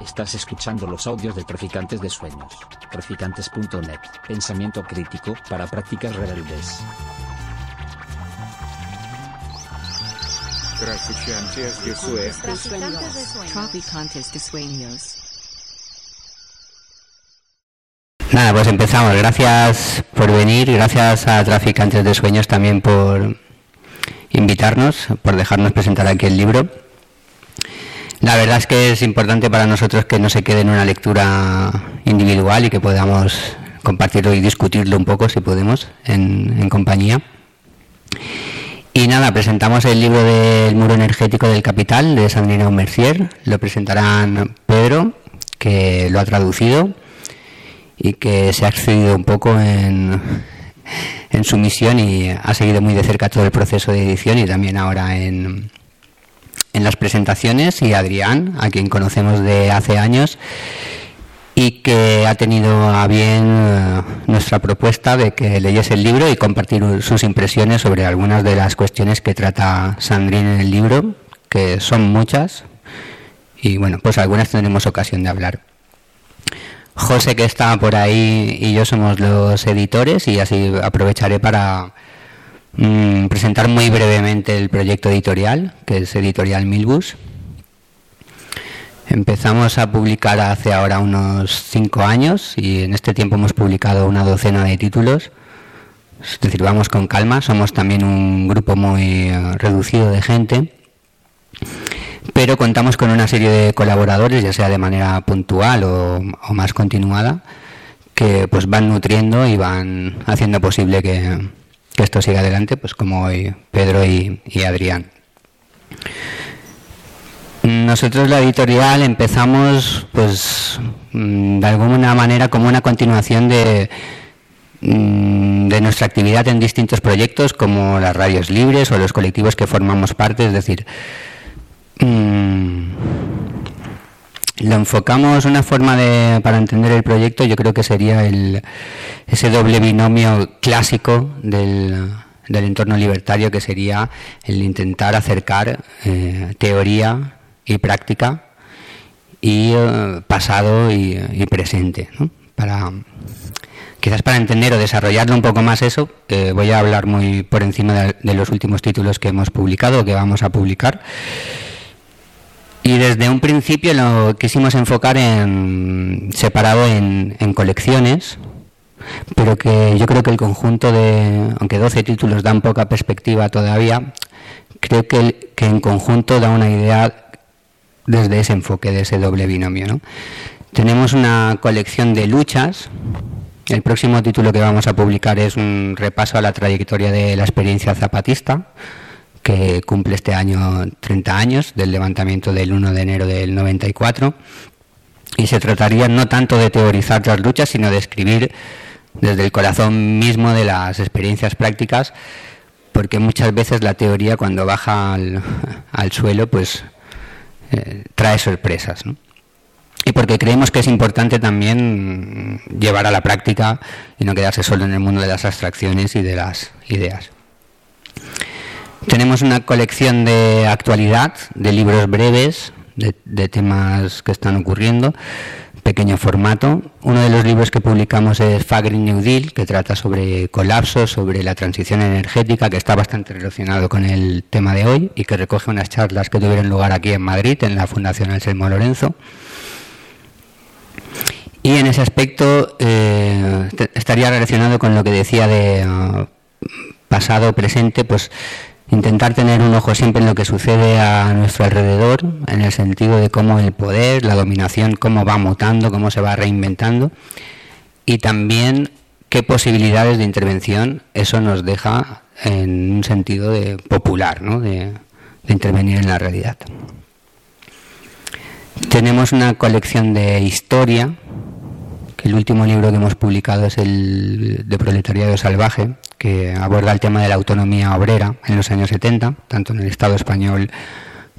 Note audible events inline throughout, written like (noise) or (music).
Estás escuchando los audios de Traficantes de Sueños. Traficantes.net. Pensamiento crítico para prácticas rebeldes. Traficantes de Sueños. Traficantes de sueños. Nada, pues empezamos. Gracias por venir, gracias a Traficantes de Sueños también por invitarnos, por dejarnos presentar aquí el libro. La verdad es que es importante para nosotros que no se quede en una lectura individual y que podamos compartirlo y discutirlo un poco, si podemos, en, compañía. Y nada, presentamos el libro del muro energético del capital de Sandrina Mercier. Lo presentarán Pedro, que lo ha traducido y que se ha excedido un poco en, en su misión y ha seguido muy de cerca todo el proceso de edición y también ahora en, en las presentaciones y Adrián, a quien conocemos de hace años y que ha tenido a bien eh, nuestra propuesta de que leyese el libro y compartir sus impresiones sobre algunas de las cuestiones que trata Sandrine en el libro, que son muchas y bueno, pues algunas tendremos ocasión de hablar. José que está por ahí y yo somos los editores y así aprovecharé para mm, presentar muy brevemente el proyecto editorial, que es Editorial Milbus. Empezamos a publicar hace ahora unos cinco años y en este tiempo hemos publicado una docena de títulos. Es decir, vamos con calma, somos también un grupo muy eh, reducido de gente, pero contamos con una serie de colaboradores, ya sea de manera puntual o, o más continuada, que pues van nutriendo y van haciendo posible que, que esto siga adelante, pues como hoy Pedro y, Adrián. Nosotros la editorial empezamos, pues, mm, de alguna manera como una continuación de, mm, de nuestra actividad en distintos proyectos como las radios libres o los colectivos que formamos parte, es decir, mm, lo enfocamos una forma de, para entender el proyecto, yo creo que sería el, ese doble binomio clásico del, entorno libertario, que sería el intentar acercar eh, teoría y práctica y eh, pasado y, presente. Para, quizás para entender o desarrollarlo un poco más eso, eh, voy a hablar muy por encima de, de, los últimos títulos que hemos publicado o que vamos a publicar. Y desde un principio lo quisimos enfocar en separado en, colecciones, pero que yo creo que el conjunto de, aunque 12 títulos dan poca perspectiva todavía, creo que, el, que en conjunto da una idea desde ese enfoque, de ese doble binomio. ¿no? Tenemos una colección de luchas. El próximo título que vamos a publicar es un repaso a la trayectoria de la experiencia zapatista, que cumple este año 30 años del levantamiento del 1 de enero del 94. Y se trataría no tanto de teorizar las luchas, sino de escribir desde el corazón mismo de las experiencias prácticas, porque muchas veces la teoría cuando baja al, suelo, pues eh, trae sorpresas. Y porque creemos que es importante también llevar a la práctica y no quedarse solo en el mundo de las abstracciones y de las ideas. Tenemos una colección de actualidad, de libros breves, de, temas que están ocurriendo, pequeño formato. Uno de los libros que publicamos es Fagrin New Deal, que trata sobre colapso, sobre la transición energética, que está bastante relacionado con el tema de hoy y que recoge unas charlas que tuvieron lugar aquí en Madrid, en la Fundación Anselmo Lorenzo. Y en ese aspecto eh, estaría relacionado con lo que decía de uh, pasado, presente, pues intentar tener un ojo siempre en lo que sucede a nuestro alrededor, en el sentido de cómo el poder, la dominación, cómo va mutando, cómo se va reinventando, y también qué posibilidades de intervención eso nos deja en un sentido de popular, ¿no? de, intervenir en la realidad. Tenemos una colección de historia, que el último libro que hemos publicado es el de Proletariado Salvaje, que aborda el tema de la autonomía obrera en los años 70, tanto en el Estado español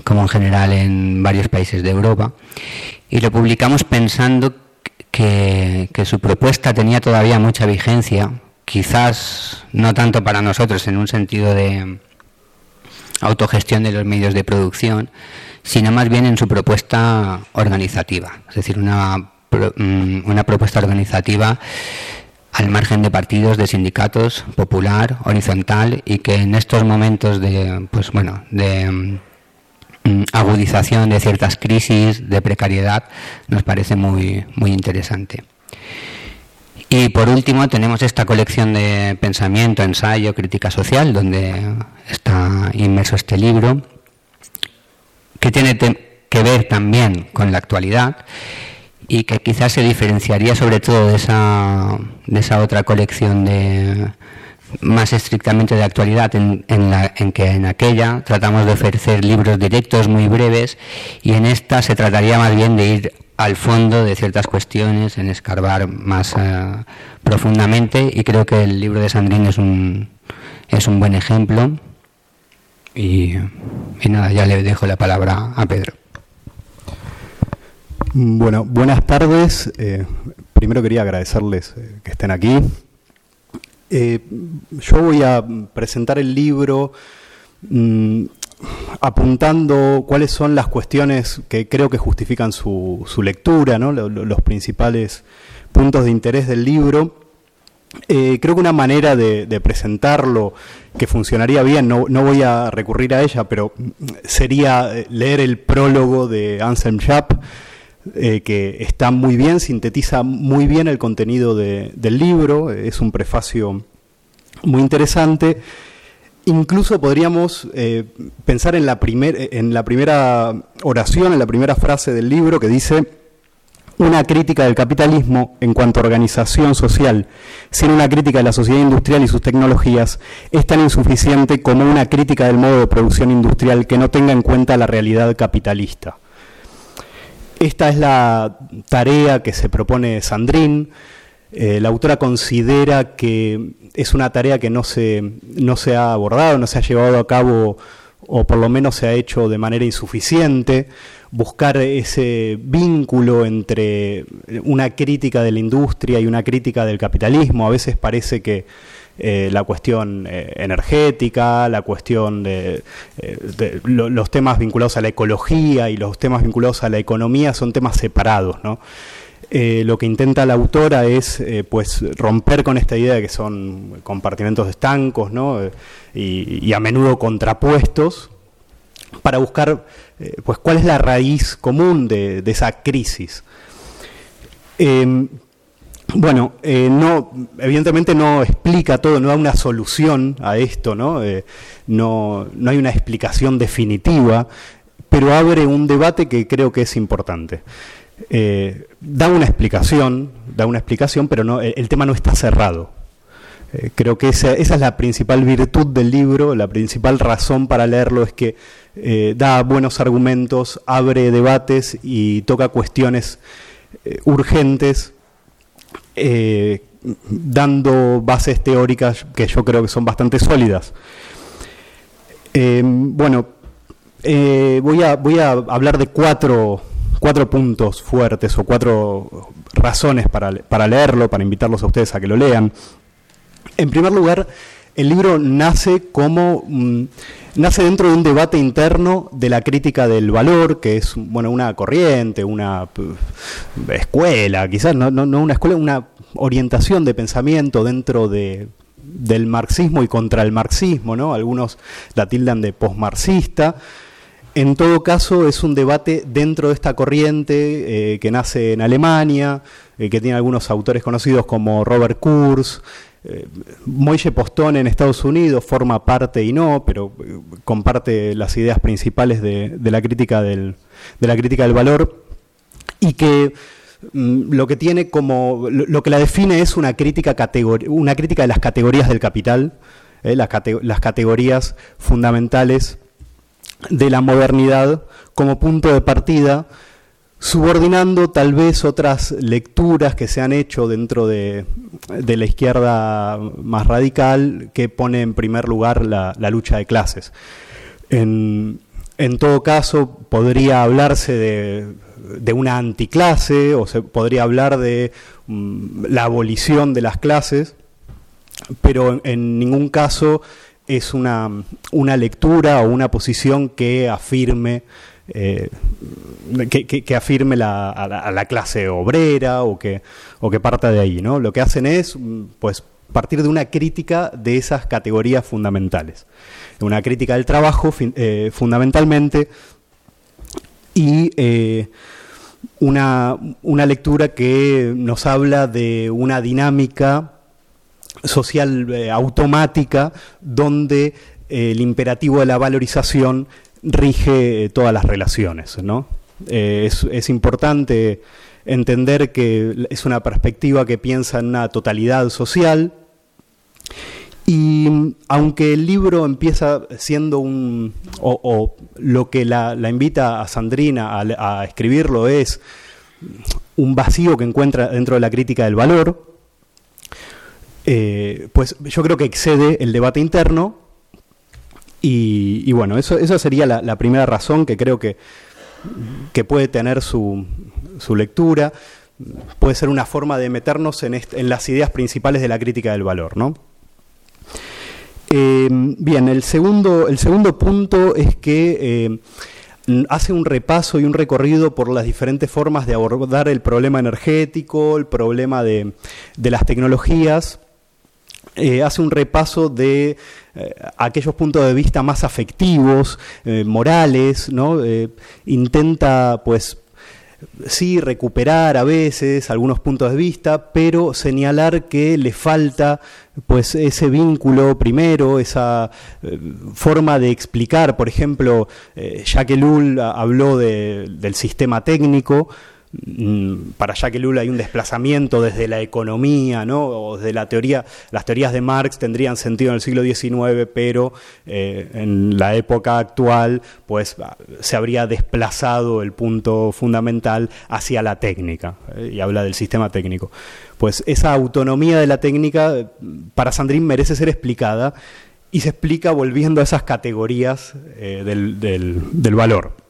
como en general en varios países de Europa. Y lo publicamos pensando que, que su propuesta tenía todavía mucha vigencia, quizás no tanto para nosotros en un sentido de autogestión de los medios de producción, sino más bien en su propuesta organizativa, es decir, una, mm, una propuesta organizativa al margen de partidos, de sindicatos, popular, horizontal y que en estos momentos de, pues bueno, de mm, agudización de ciertas crisis, de precariedad, nos parece muy, muy interesante. Y por último tenemos esta colección de pensamiento, ensayo, crítica social, donde está inmerso este libro, que tiene que ver también con la actualidad y que quizás se diferenciaría sobre todo de esa, de esa otra colección de más estrictamente de actualidad en, la, en que en aquella tratamos de ofrecer libros directos muy breves y en esta se trataría más bien de ir al fondo de ciertas cuestiones, en escarbar más eh, profundamente y creo que el libro de Sandrín es un, es un buen ejemplo y, y nada, ya le dejo la palabra a Pedro. Bueno, buenas tardes. Eh, primero quería agradecerles eh, que estén aquí. Eh, yo voy a presentar el libro mm, apuntando cuáles son las cuestiones que creo que justifican su, lectura, ¿no? los principales puntos de interés del libro. creo que una manera de, presentarlo que funcionaría bien, no, no, voy a recurrir a ella, pero sería leer el prólogo de Anselm Schaap, eh, que está muy bien, sintetiza muy bien el contenido del libro, es un prefacio muy interesante. Incluso podríamos eh, pensar en la, en la primera oración, en la primera frase del libro que dice, una crítica del capitalismo en cuanto a organización social, sin una crítica de la sociedad industrial y sus tecnologías, es tan insuficiente como una crítica del modo de producción industrial que no tenga en cuenta la realidad capitalista. Esta es la tarea que se propone Sandrín. Eh, la autora considera que es una tarea que no se, no se ha abordado, no se ha llevado a cabo o por lo menos se ha hecho de manera insuficiente, buscar ese vínculo entre una crítica de la industria y una crítica del capitalismo. A veces parece que eh, la cuestión eh, energética, la cuestión de, eh, los temas vinculados a la ecología y los temas vinculados a la economía son temas separados, lo que intenta la autora es pues romper con esta idea de que son compartimentos estancos y, a menudo contrapuestos para buscar pues cuál es la raíz común de, de esa crisis. Bueno, eh, no, evidentemente no explica todo, no da una solución a esto, ¿no? Eh, no, no hay una explicación definitiva, pero abre un debate que creo que es importante. Eh, da una explicación, da una explicación, pero no, el, tema no está cerrado. creo que esa, es la principal virtud del libro, la principal razón para leerlo es que da buenos argumentos, abre debates y toca cuestiones urgentes eh, dando bases teóricas que yo creo que son bastante sólidas. Eh, bueno, eh, voy, a, voy a hablar de cuatro, cuatro puntos fuertes o cuatro razones para, para leerlo, para invitarlos a ustedes a que lo lean. En primer lugar, el libro nace como nace dentro de un debate interno de la crítica del valor, que es bueno una corriente, una escuela, quizás no, no, una escuela, una orientación de pensamiento dentro de, del marxismo y contra el marxismo, ¿no? Algunos la tildan de posmarxista. En todo caso, es un debate dentro de esta corriente eh, que nace en Alemania, eh, que tiene algunos autores conocidos como Robert Kurz, eh, Moishe Postón en Estados Unidos forma parte y no, pero eh, comparte las ideas principales de, la crítica del, de la crítica del valor y que mm, lo que tiene como lo, que la define es una crítica una crítica de las categorías del capital, las categorías fundamentales de la modernidad como punto de partida subordinando tal vez otras lecturas que se han hecho dentro de, la izquierda más radical que pone en primer lugar la, lucha de clases. En, todo caso, podría hablarse de, una anticlase o se podría hablar de mm, la abolición de las clases, pero en, ningún caso es una, una, lectura o una posición que afirme eh, que, afirme a, la, clase obrera o que, o que parta de ahí. ¿no? Lo que hacen es pues, partir de una crítica de esas categorías fundamentales. Una crítica del trabajo eh, fundamentalmente y eh, una, una lectura que nos habla de una dinámica social automática donde el imperativo de la valorización rige eh, todas las relaciones. ¿no? Eh, es, importante entender que es una perspectiva que piensa en una totalidad social y aunque el libro empieza siendo un, o, lo que la, invita a Sandrina a, escribirlo es un vacío que encuentra dentro de la crítica del valor, eh, pues yo creo que excede el debate interno y, bueno, eso, esa sería la, primera razón que creo que, que puede tener su, su, lectura. Puede ser una forma de meternos en, en, las ideas principales de la crítica del valor. ¿no? Eh, bien, el segundo, el segundo punto es que eh, hace un repaso y un recorrido por las diferentes formas de abordar el problema energético, el problema de, de las tecnologías. Eh, hace un repaso de eh, aquellos puntos de vista más afectivos, eh, morales, ¿no? Intenta, pues, sí, recuperar a veces algunos puntos de vista, pero señalar que le falta pues ese vínculo primero, esa forma de explicar, por ejemplo, Jacques Ellul habló del sistema técnico, para Jacques Ellul hay un desplazamiento desde la economía, ¿no? o desde la teoría, las teorías de Marx tendrían sentido en el siglo XIX, pero eh, en la época actual pues se habría desplazado el punto fundamental hacia la técnica, eh, y habla del sistema técnico. Pues esa autonomía de la técnica para Sandrín merece ser explicada y se explica volviendo a esas categorías eh, del, valor.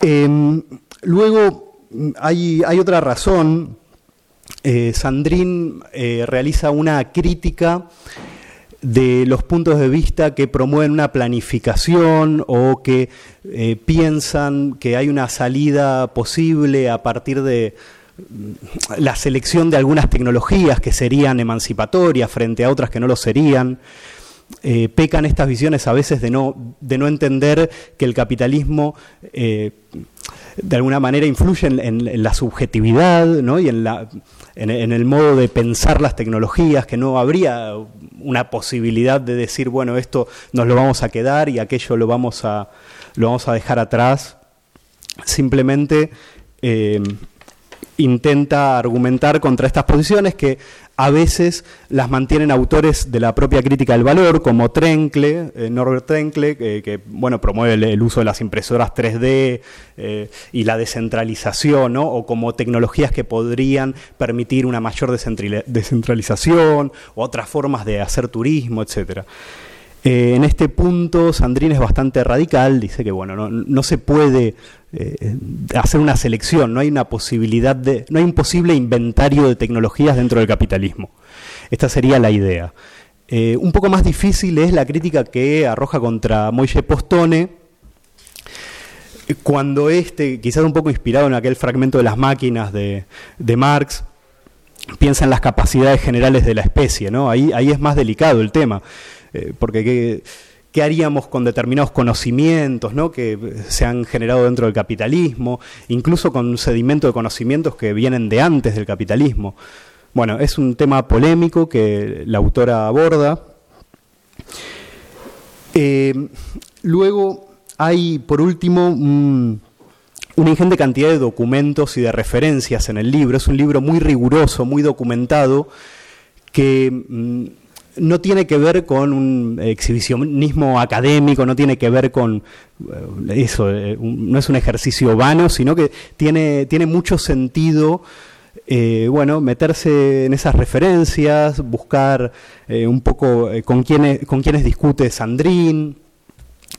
Em, Luego hay, otra razón. Eh, Sandrín eh, realiza una crítica de los puntos de vista que promueven una planificación o que eh, piensan que hay una salida posible a partir de mm, la selección de algunas tecnologías que serían emancipatorias frente a otras que no lo serían. Pecan estas visiones a veces de no, de no entender que el capitalismo de alguna manera influyen en, la subjetividad ¿no? y en, la, en, el modo de pensar las tecnologías, que no habría una posibilidad de decir, bueno, esto nos lo vamos a quedar y aquello lo vamos a, lo vamos a dejar atrás. Simplemente eh, intenta argumentar contra estas posiciones que a veces las mantienen autores de la propia crítica del valor, como Trenkle, eh, Norbert Trenkle, que bueno, promueve el, uso de las impresoras 3D eh, y la descentralización, ¿no? o como tecnologías que podrían permitir una mayor descentralización, otras formas de hacer turismo, etcétera. Eh, en este punto, Sandrín es bastante radical, dice que bueno, no, se puede eh, hacer una selección, no hay una posibilidad de, no hay un posible inventario de tecnologías dentro del capitalismo. Esta sería la idea. Eh, un poco más difícil es la crítica que arroja contra Moishe Postone, cuando este, quizás un poco inspirado en aquel fragmento de las máquinas de, Marx, piensa en las capacidades generales de la especie, ¿no? Ahí, ahí es más delicado el tema. Eh, porque ¿qué, haríamos con determinados conocimientos ¿no? que se han generado dentro del capitalismo, incluso con un sedimento de conocimientos que vienen de antes del capitalismo? Bueno, es un tema polémico que la autora aborda. Eh, luego hay, por último, una ingente cantidad de documentos y de referencias en el libro. Es un libro muy riguroso, muy documentado, que mm, no tiene que ver con un exhibicionismo académico, no tiene que ver con eh, eso, eh, no es un ejercicio vano, sino que tiene, tiene mucho sentido. Eh, bueno, meterse en esas referencias, buscar un poco con, quiénes, con quiénes discute Sandrín,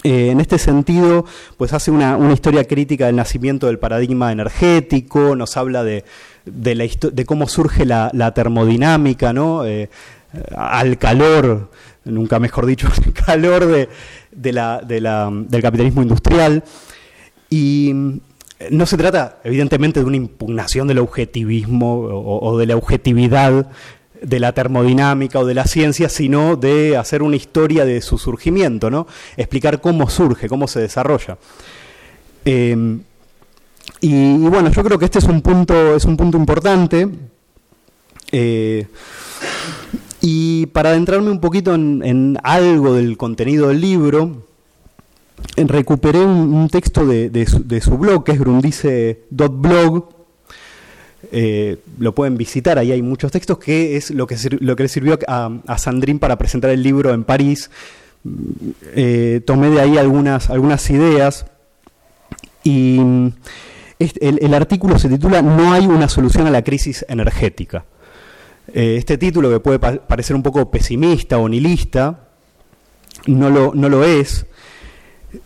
en este sentido, pues hace una, historia crítica del nacimiento del paradigma energético, nos habla de, de, la, de cómo surge la, la termodinámica, ¿no? Al calor nunca mejor dicho, (laughs) el calor de, del capitalismo industrial. Y no se trata, evidentemente, de una impugnación del objetivismo o, de la objetividad de la termodinámica o de la ciencia, sino de hacer una historia de su surgimiento, ¿no? Explicar cómo surge, cómo se desarrolla. Em, y, bueno, yo creo que este es un punto, es un punto importante. Eh, y para adentrarme un poquito en, algo del contenido del libro, recuperé un, texto de, su, blog, que es grundice.blog. Eh, lo pueden visitar, ahí hay muchos textos, que es lo que, lo que le sirvió a, a para presentar el libro en París. Eh, tomé de ahí algunas, algunas ideas y el, el artículo se titula No hay una solución a la crisis energética. Eh, este título, que puede parecer un poco pesimista o nihilista, no lo, no lo es.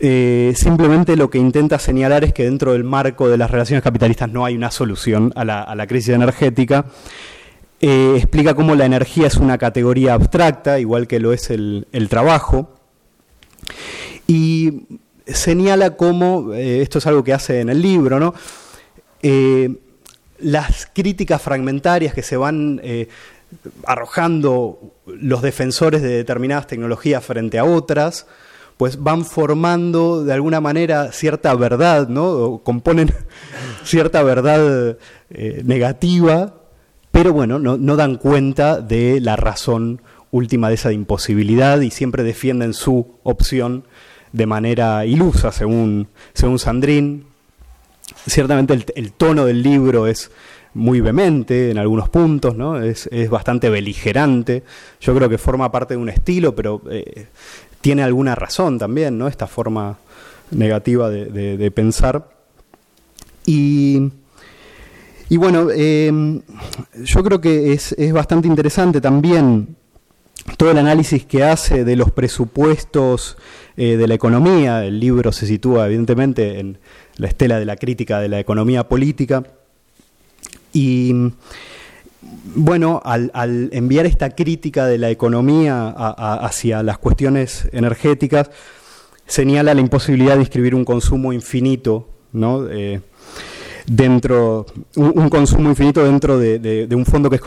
Eh, simplemente lo que intenta señalar es que dentro del marco de las relaciones capitalistas no hay una solución a la, crisis energética. Eh, explica cómo la energía es una categoría abstracta, igual que lo es el, trabajo. Y señala cómo, esto es algo que hace en el libro, ¿no? Las críticas fragmentarias que se van eh, arrojando los defensores de determinadas tecnologías frente a otras, pues van formando de alguna manera cierta verdad, ¿no? Componen (laughs) cierta verdad eh, negativa, pero bueno, no, no, dan cuenta de la razón última de esa imposibilidad y siempre defienden su opción de manera ilusa, según, según Sandrín, Ciertamente el, tono del libro es muy vehemente en algunos puntos, ¿no? es, bastante beligerante. Yo creo que forma parte de un estilo, pero eh, tiene alguna razón también, ¿no? esta forma negativa de, pensar. Y, y bueno, em, yo creo que es, bastante interesante también todo el análisis que hace de los presupuestos eh, de la economía. El libro se sitúa evidentemente en la estela de la crítica de la economía política. Y bueno, al, enviar esta crítica de la economía hacia las cuestiones energéticas, señala la imposibilidad de inscribir un consumo infinito, ¿no? Eh, dentro, un, consumo infinito dentro de, un fondo que es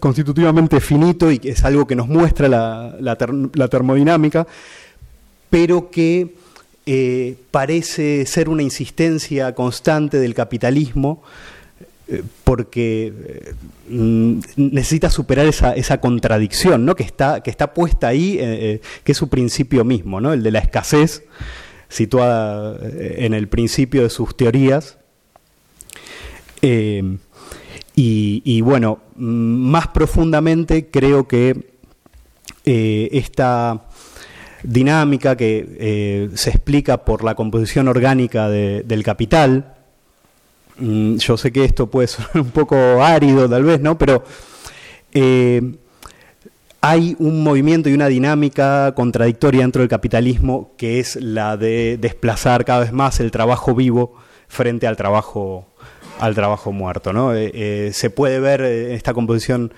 constitutivamente finito y que es algo que nos muestra la termodinámica, pero que eh, parece ser una insistencia constante del capitalismo eh, porque eh, necesita superar esa, contradicción ¿no? que, está, que está puesta ahí, que es su principio mismo, ¿no? el de la escasez, situada en el principio de sus teorías. Y, bueno, más profundamente creo que esta dinámica que eh, se explica por la composición orgánica del capital. Mm, yo sé que esto puede sonar (laughs) un poco árido tal vez, ¿no? Pero eh, hay un movimiento y una dinámica contradictoria dentro del capitalismo que es la de desplazar cada vez más el trabajo vivo frente al trabajo al trabajo muerto, ¿no? Eh, se puede ver esta composición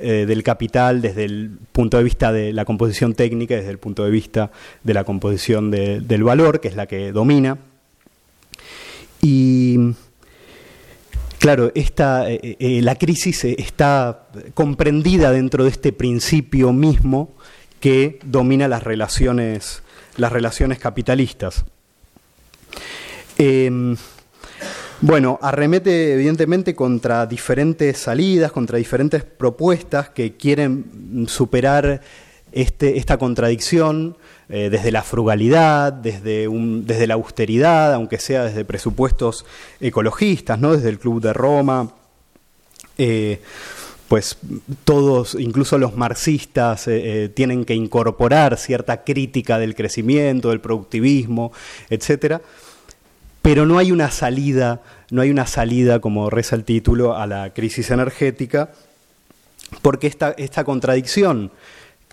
eh, del capital desde el punto de vista de la composición técnica, desde el punto de vista de la composición del valor, que es la que domina. Y claro, esta, eh, eh, la crisis está comprendida dentro de este principio mismo que domina las relaciones, las relaciones capitalistas. Em, bueno, arremete evidentemente contra diferentes salidas, contra diferentes propuestas que quieren superar este, esta contradicción eh, desde la frugalidad, desde, desde la austeridad, aunque sea desde presupuestos ecologistas, ¿no? desde el Club de Roma. Eh, pues todos, incluso los marxistas, eh, tienen que incorporar cierta crítica del crecimiento, del productivismo, etcétera pero no hay una salida, no hay una salida, como reza el título, a la crisis energética, porque esta, esta contradicción,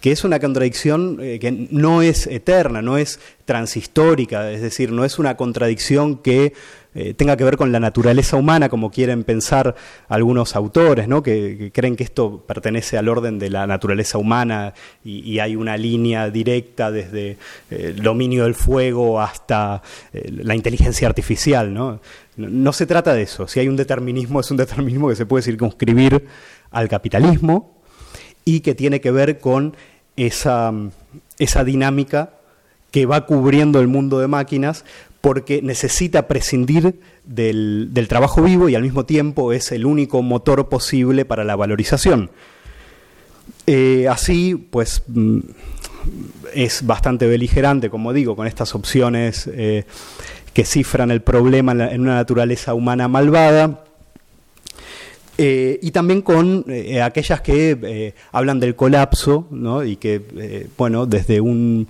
que es una contradicción eh, que no es eterna, no es transhistórica, es decir, no es una contradicción que eh, tenga que ver con la naturaleza humana, como quieren pensar algunos autores, ¿no? que, creen que esto pertenece al orden de la naturaleza humana y, hay una línea directa desde eh, el dominio del fuego hasta eh, la inteligencia artificial. ¿no? no se trata de eso. Si hay un determinismo, es un determinismo que se puede circunscribir al capitalismo y que tiene que ver con esa, esa dinámica que va cubriendo el mundo de máquinas porque necesita prescindir del, trabajo vivo y al mismo tiempo es el único motor posible para la valorización. Eh, así, pues mm, es bastante beligerante, como digo, con estas opciones eh, que cifran el problema en, una naturaleza humana malvada. Eh, y también con aquellas que hablan del colapso, ¿no? y que, bueno, desde un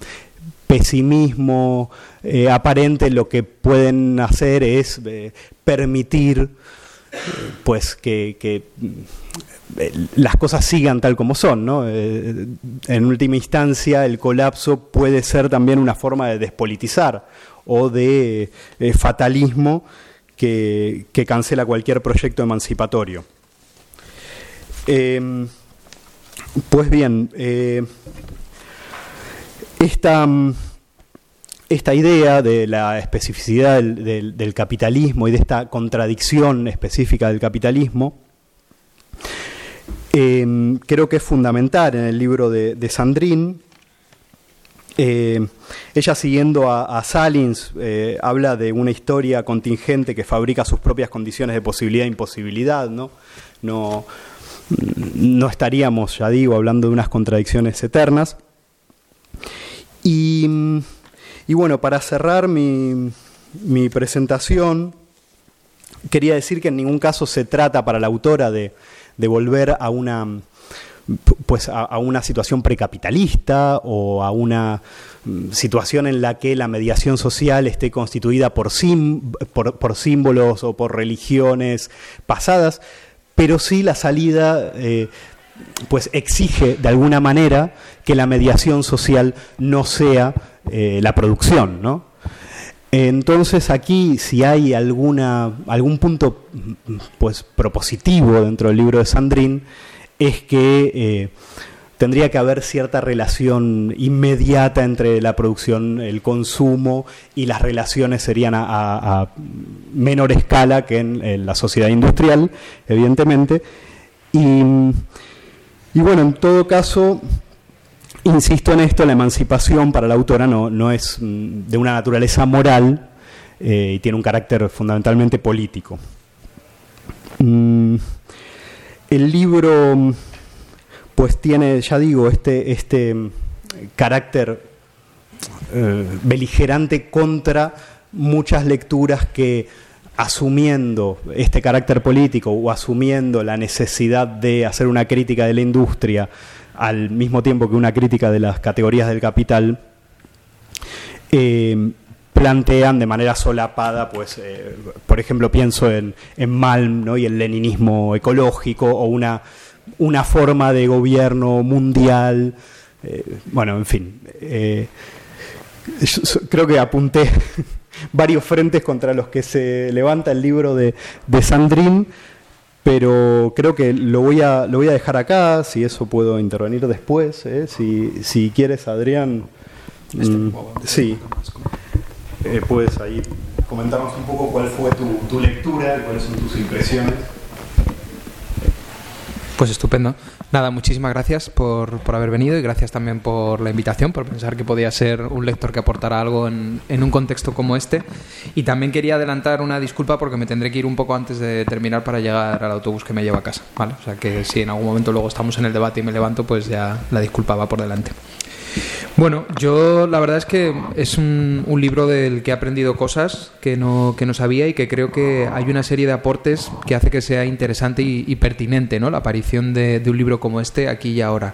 pesimismo eh, aparente lo que pueden hacer es eh, permitir eh, pues que, las cosas sigan tal como son. en última instancia, el colapso puede ser también una forma de despolitizar o de fatalismo que, que, cancela cualquier proyecto emancipatorio. Em, pues bien, esta, mm, esta idea de la especificidad del, capitalismo y de esta contradicción específica del capitalismo, em, creo que es fundamental en el libro de, de Sandrine. Eh, ella siguiendo a, Salins eh, habla de una historia contingente que fabrica sus propias condiciones de posibilidad e imposibilidad, ¿no? No, no estaríamos, ya digo, hablando de unas contradicciones eternas. Y, bueno, para cerrar mi, presentación, quería decir que en ningún caso se trata para la autora de, volver a una pues a, una situación precapitalista o a una mm, situación en la que la mediación social esté constituida por, por, símbolos o por religiones pasadas, pero sí la salida eh, pues exige de alguna manera que la mediación social no sea eh, la producción, ¿no? Entonces aquí si hay alguna, algún punto pues propositivo dentro del libro de Sandrín es que eh, tendría que haber cierta relación inmediata entre la producción, el consumo y las relaciones serían a, menor escala que en, la sociedad industrial, evidentemente. Y y bueno, en todo caso, insisto en esto, la emancipación para la autora no, no es mm, de una naturaleza moral eh, y tiene un carácter fundamentalmente político. Mm, el libro, pues tiene, ya digo, este, este mm, carácter eh, beligerante contra muchas lecturas que asumiendo este carácter político o asumiendo la necesidad de hacer una crítica de la industria al mismo tiempo que una crítica de las categorías del capital, eh, plantean de manera solapada, pues, eh, por ejemplo, pienso en, en Malm y el leninismo ecológico o una, una forma de gobierno mundial. Eh, bueno, en fin, creo que apunté varios frentes contra los que se levanta el libro de, de Sandrín, pero creo que lo voy, a, lo voy a dejar acá, si eso puedo intervenir después, ¿eh? si, si quieres, Adrián. Este, mm, sí, eh, puedes ahí comentarnos un poco cuál fue tu, tu lectura, cuáles son tus impresiones. Pues estupendo. Nada, muchísimas gracias por, por, haber venido y gracias también por la invitación, por pensar que podía ser un lector que aportara algo en, en, un contexto como este. Y también quería adelantar una disculpa porque me tendré que ir un poco antes de terminar para llegar al autobús que me lleva a casa. ¿vale? O sea que si en algún momento luego estamos en el debate y me levanto, pues ya la disculpa va por delante. Bueno, yo la verdad es que es un, libro del que he aprendido cosas que no, que no sabía y que creo que hay una serie de aportes que hace que sea interesante y, pertinente ¿no? la aparición de, un libro como este aquí y ahora.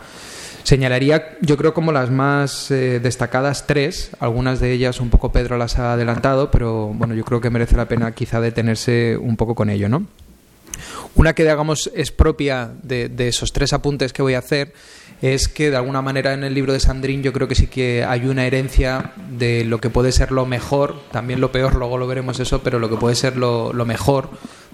Señalaría, yo creo, como las más eh, destacadas tres, algunas de ellas un poco Pedro las ha adelantado, pero bueno, yo creo que merece la pena quizá detenerse un poco con ello, ¿no? Una que, digamos, es propia de, de esos tres apuntes que voy a hacer es que de alguna manera en el libro de Sandrín yo creo que sí que hay una herencia de lo que puede ser lo mejor, también lo peor, luego lo veremos eso, pero lo que puede ser lo, lo mejor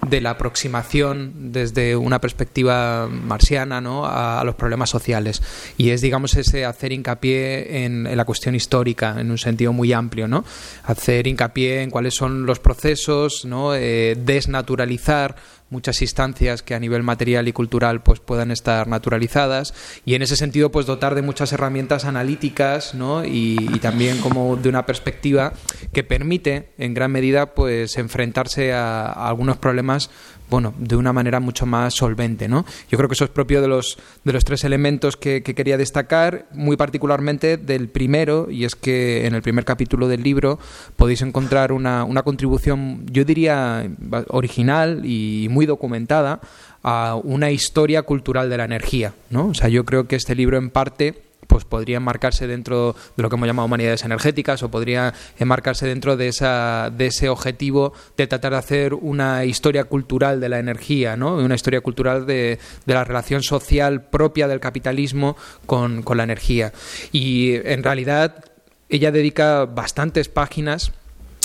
de la aproximación desde una perspectiva marciana ¿no? a, los problemas sociales. Y es, digamos, ese hacer hincapié en, en, la cuestión histórica, en un sentido muy amplio, ¿no? Hacer hincapié en cuáles son los procesos, ¿no? Eh, desnaturalizar muchas instancias que a nivel material y cultural pues puedan estar naturalizadas y en ese sentido pues dotar de muchas herramientas analíticas ¿no? y, también como de una perspectiva que permite en gran medida pues enfrentarse a algunos problemas bueno, de una manera mucho más solvente, ¿no? Yo creo que eso es propio de los, de los tres elementos que, que, quería destacar, muy particularmente del primero, y es que en el primer capítulo del libro podéis encontrar una, una contribución, yo diría, original y muy documentada a una historia cultural de la energía, ¿no? O sea, yo creo que este libro en parte pues podría enmarcarse dentro de lo que hemos llamado humanidades energéticas o podría enmarcarse dentro de, esa, de ese objetivo de tratar de hacer una historia cultural de la energía, ¿no? una historia cultural de, de la relación social propia del capitalismo con, con la energía. Y en realidad ella dedica bastantes páginas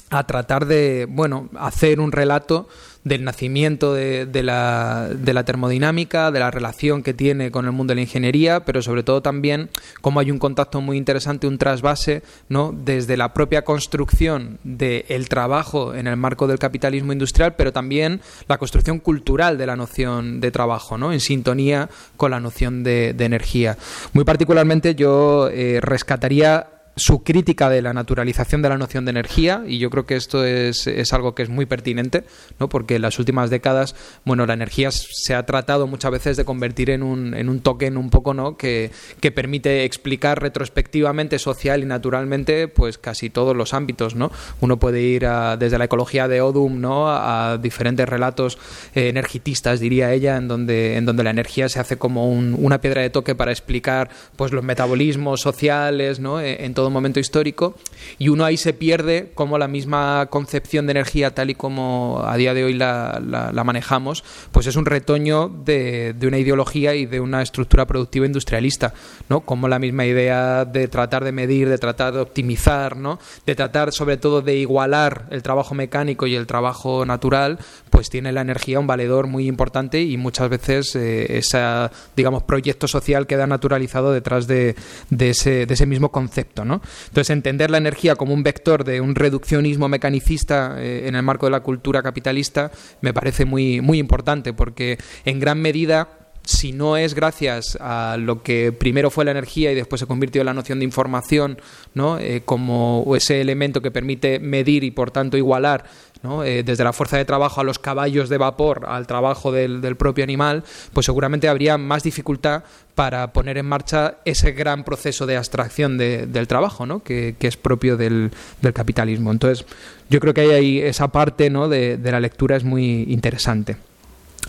a tratar de, bueno, hacer un relato del nacimiento de, la, de, la, termodinámica, de la relación que tiene con el mundo de la ingeniería, pero sobre todo también cómo hay un contacto muy interesante, un trasvase, ¿no? desde la propia construcción del trabajo en el marco del capitalismo industrial, pero también la construcción cultural de la noción de trabajo, ¿no? en sintonía con la noción de, de energía. Muy particularmente yo eh, rescataría su crítica de la naturalización de la noción de energía y yo creo que esto es, es, algo que es muy pertinente, ¿no? porque en las últimas décadas, bueno, la energía se ha tratado muchas veces de convertir en un, en un token un poco, ¿no? Que, que, permite explicar retrospectivamente, social y naturalmente, pues casi todos los ámbitos, ¿no? Uno puede ir a, desde la ecología de Odum, ¿no? A diferentes relatos eh, energitistas, diría ella, en donde, en donde la energía se hace como un, una piedra de toque para explicar, pues, los metabolismos sociales, ¿no? En todo momento histórico y uno ahí se pierde como la misma concepción de energía tal y como a día de hoy la, manejamos pues es un retoño de, de, una ideología y de una estructura productiva industrialista no como la misma idea de tratar de medir de tratar de optimizar no de tratar sobre todo de igualar el trabajo mecánico y el trabajo natural pues tiene la energía un valedor muy importante y muchas veces eh, ese digamos proyecto social queda naturalizado detrás de, de, ese, de ese mismo concepto ¿no? Entonces, entender la energía como un vector de un reduccionismo mecanicista eh, en el marco de la cultura capitalista me parece muy, muy importante, porque en gran medida si no es gracias a lo que primero fue la energía y después se convirtió en la noción de información, ¿no? Eh, como ese elemento que permite medir y por tanto igualar Eh, desde la fuerza de trabajo a los caballos de vapor al trabajo del, propio animal, pues seguramente habría más dificultad para poner en marcha ese gran proceso de abstracción de, del trabajo, ¿no? que, es propio del, capitalismo. Entonces, yo creo que hay ahí esa parte de la lectura es muy interesante.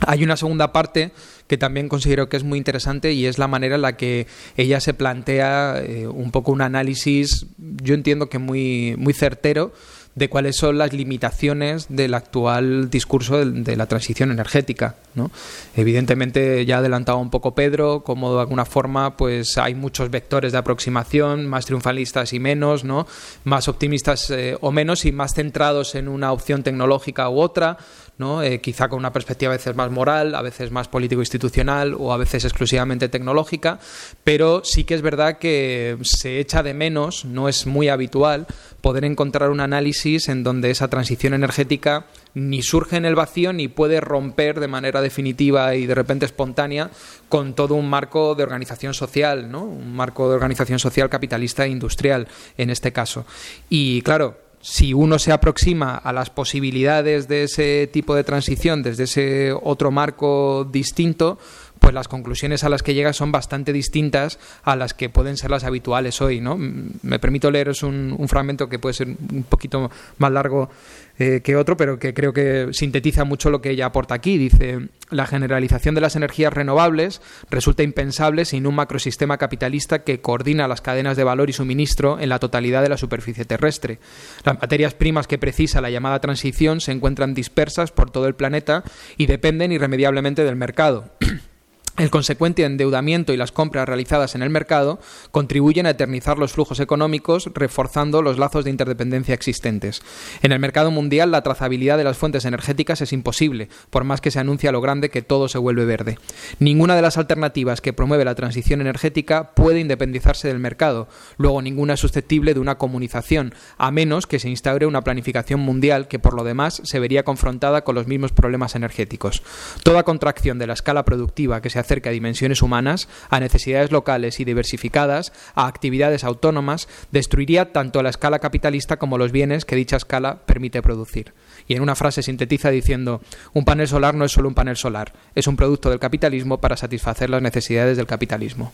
Hay una segunda parte que también considero que es muy interesante y es la manera en la que ella se plantea eh, un poco un análisis, yo entiendo que muy, muy certero, de cuáles son las limitaciones del actual discurso de, la transición energética. ¿no? Evidentemente, ya ha adelantado un poco Pedro, como de alguna forma pues hay muchos vectores de aproximación, más triunfalistas y menos, ¿no? más optimistas eh, o menos y más centrados en una opción tecnológica u otra. ¿no? Eh, quizá con una perspectiva a veces más moral, a veces más político-institucional o a veces exclusivamente tecnológica, pero sí que es verdad que se echa de menos, no es muy habitual, poder encontrar un análisis en donde esa transición energética ni surge en el vacío ni puede romper de manera definitiva y de repente espontánea con todo un marco de organización social, ¿no? un marco de organización social capitalista e industrial en este caso. Y claro, si uno se aproxima a las posibilidades de ese tipo de transición desde ese otro marco distinto, pues las conclusiones a las que llega son bastante distintas a las que pueden ser las habituales hoy. ¿no? Me permito leeros un, fragmento que puede ser un poquito más largo eh, que otro, pero que creo que sintetiza mucho lo que ella aporta aquí. Dice, la generalización de las energías renovables resulta impensable sin un macrosistema capitalista que coordina las cadenas de valor y suministro en la totalidad de la superficie terrestre. Las materias primas que precisa la llamada transición se encuentran dispersas por todo el planeta y dependen irremediablemente del mercado. (clears throat) El consecuente endeudamiento y las compras realizadas en el mercado contribuyen a eternizar los flujos económicos, reforzando los lazos de interdependencia existentes. En el mercado mundial, la trazabilidad de las fuentes energéticas es imposible, por más que se anuncia lo grande que todo se vuelve verde. Ninguna de las alternativas que promueve la transición energética puede independizarse del mercado, luego ninguna es susceptible de una comunización, a menos que se instaure una planificación mundial que por lo demás se vería confrontada con los mismos problemas energéticos. Toda contracción de la escala productiva que se acerca a dimensiones humanas, a necesidades locales y diversificadas, a actividades autónomas, destruiría tanto la escala capitalista como los bienes que dicha escala permite producir. Y en una frase sintetiza diciendo, un panel solar no es solo un panel solar, es un producto del capitalismo para satisfacer las necesidades del capitalismo.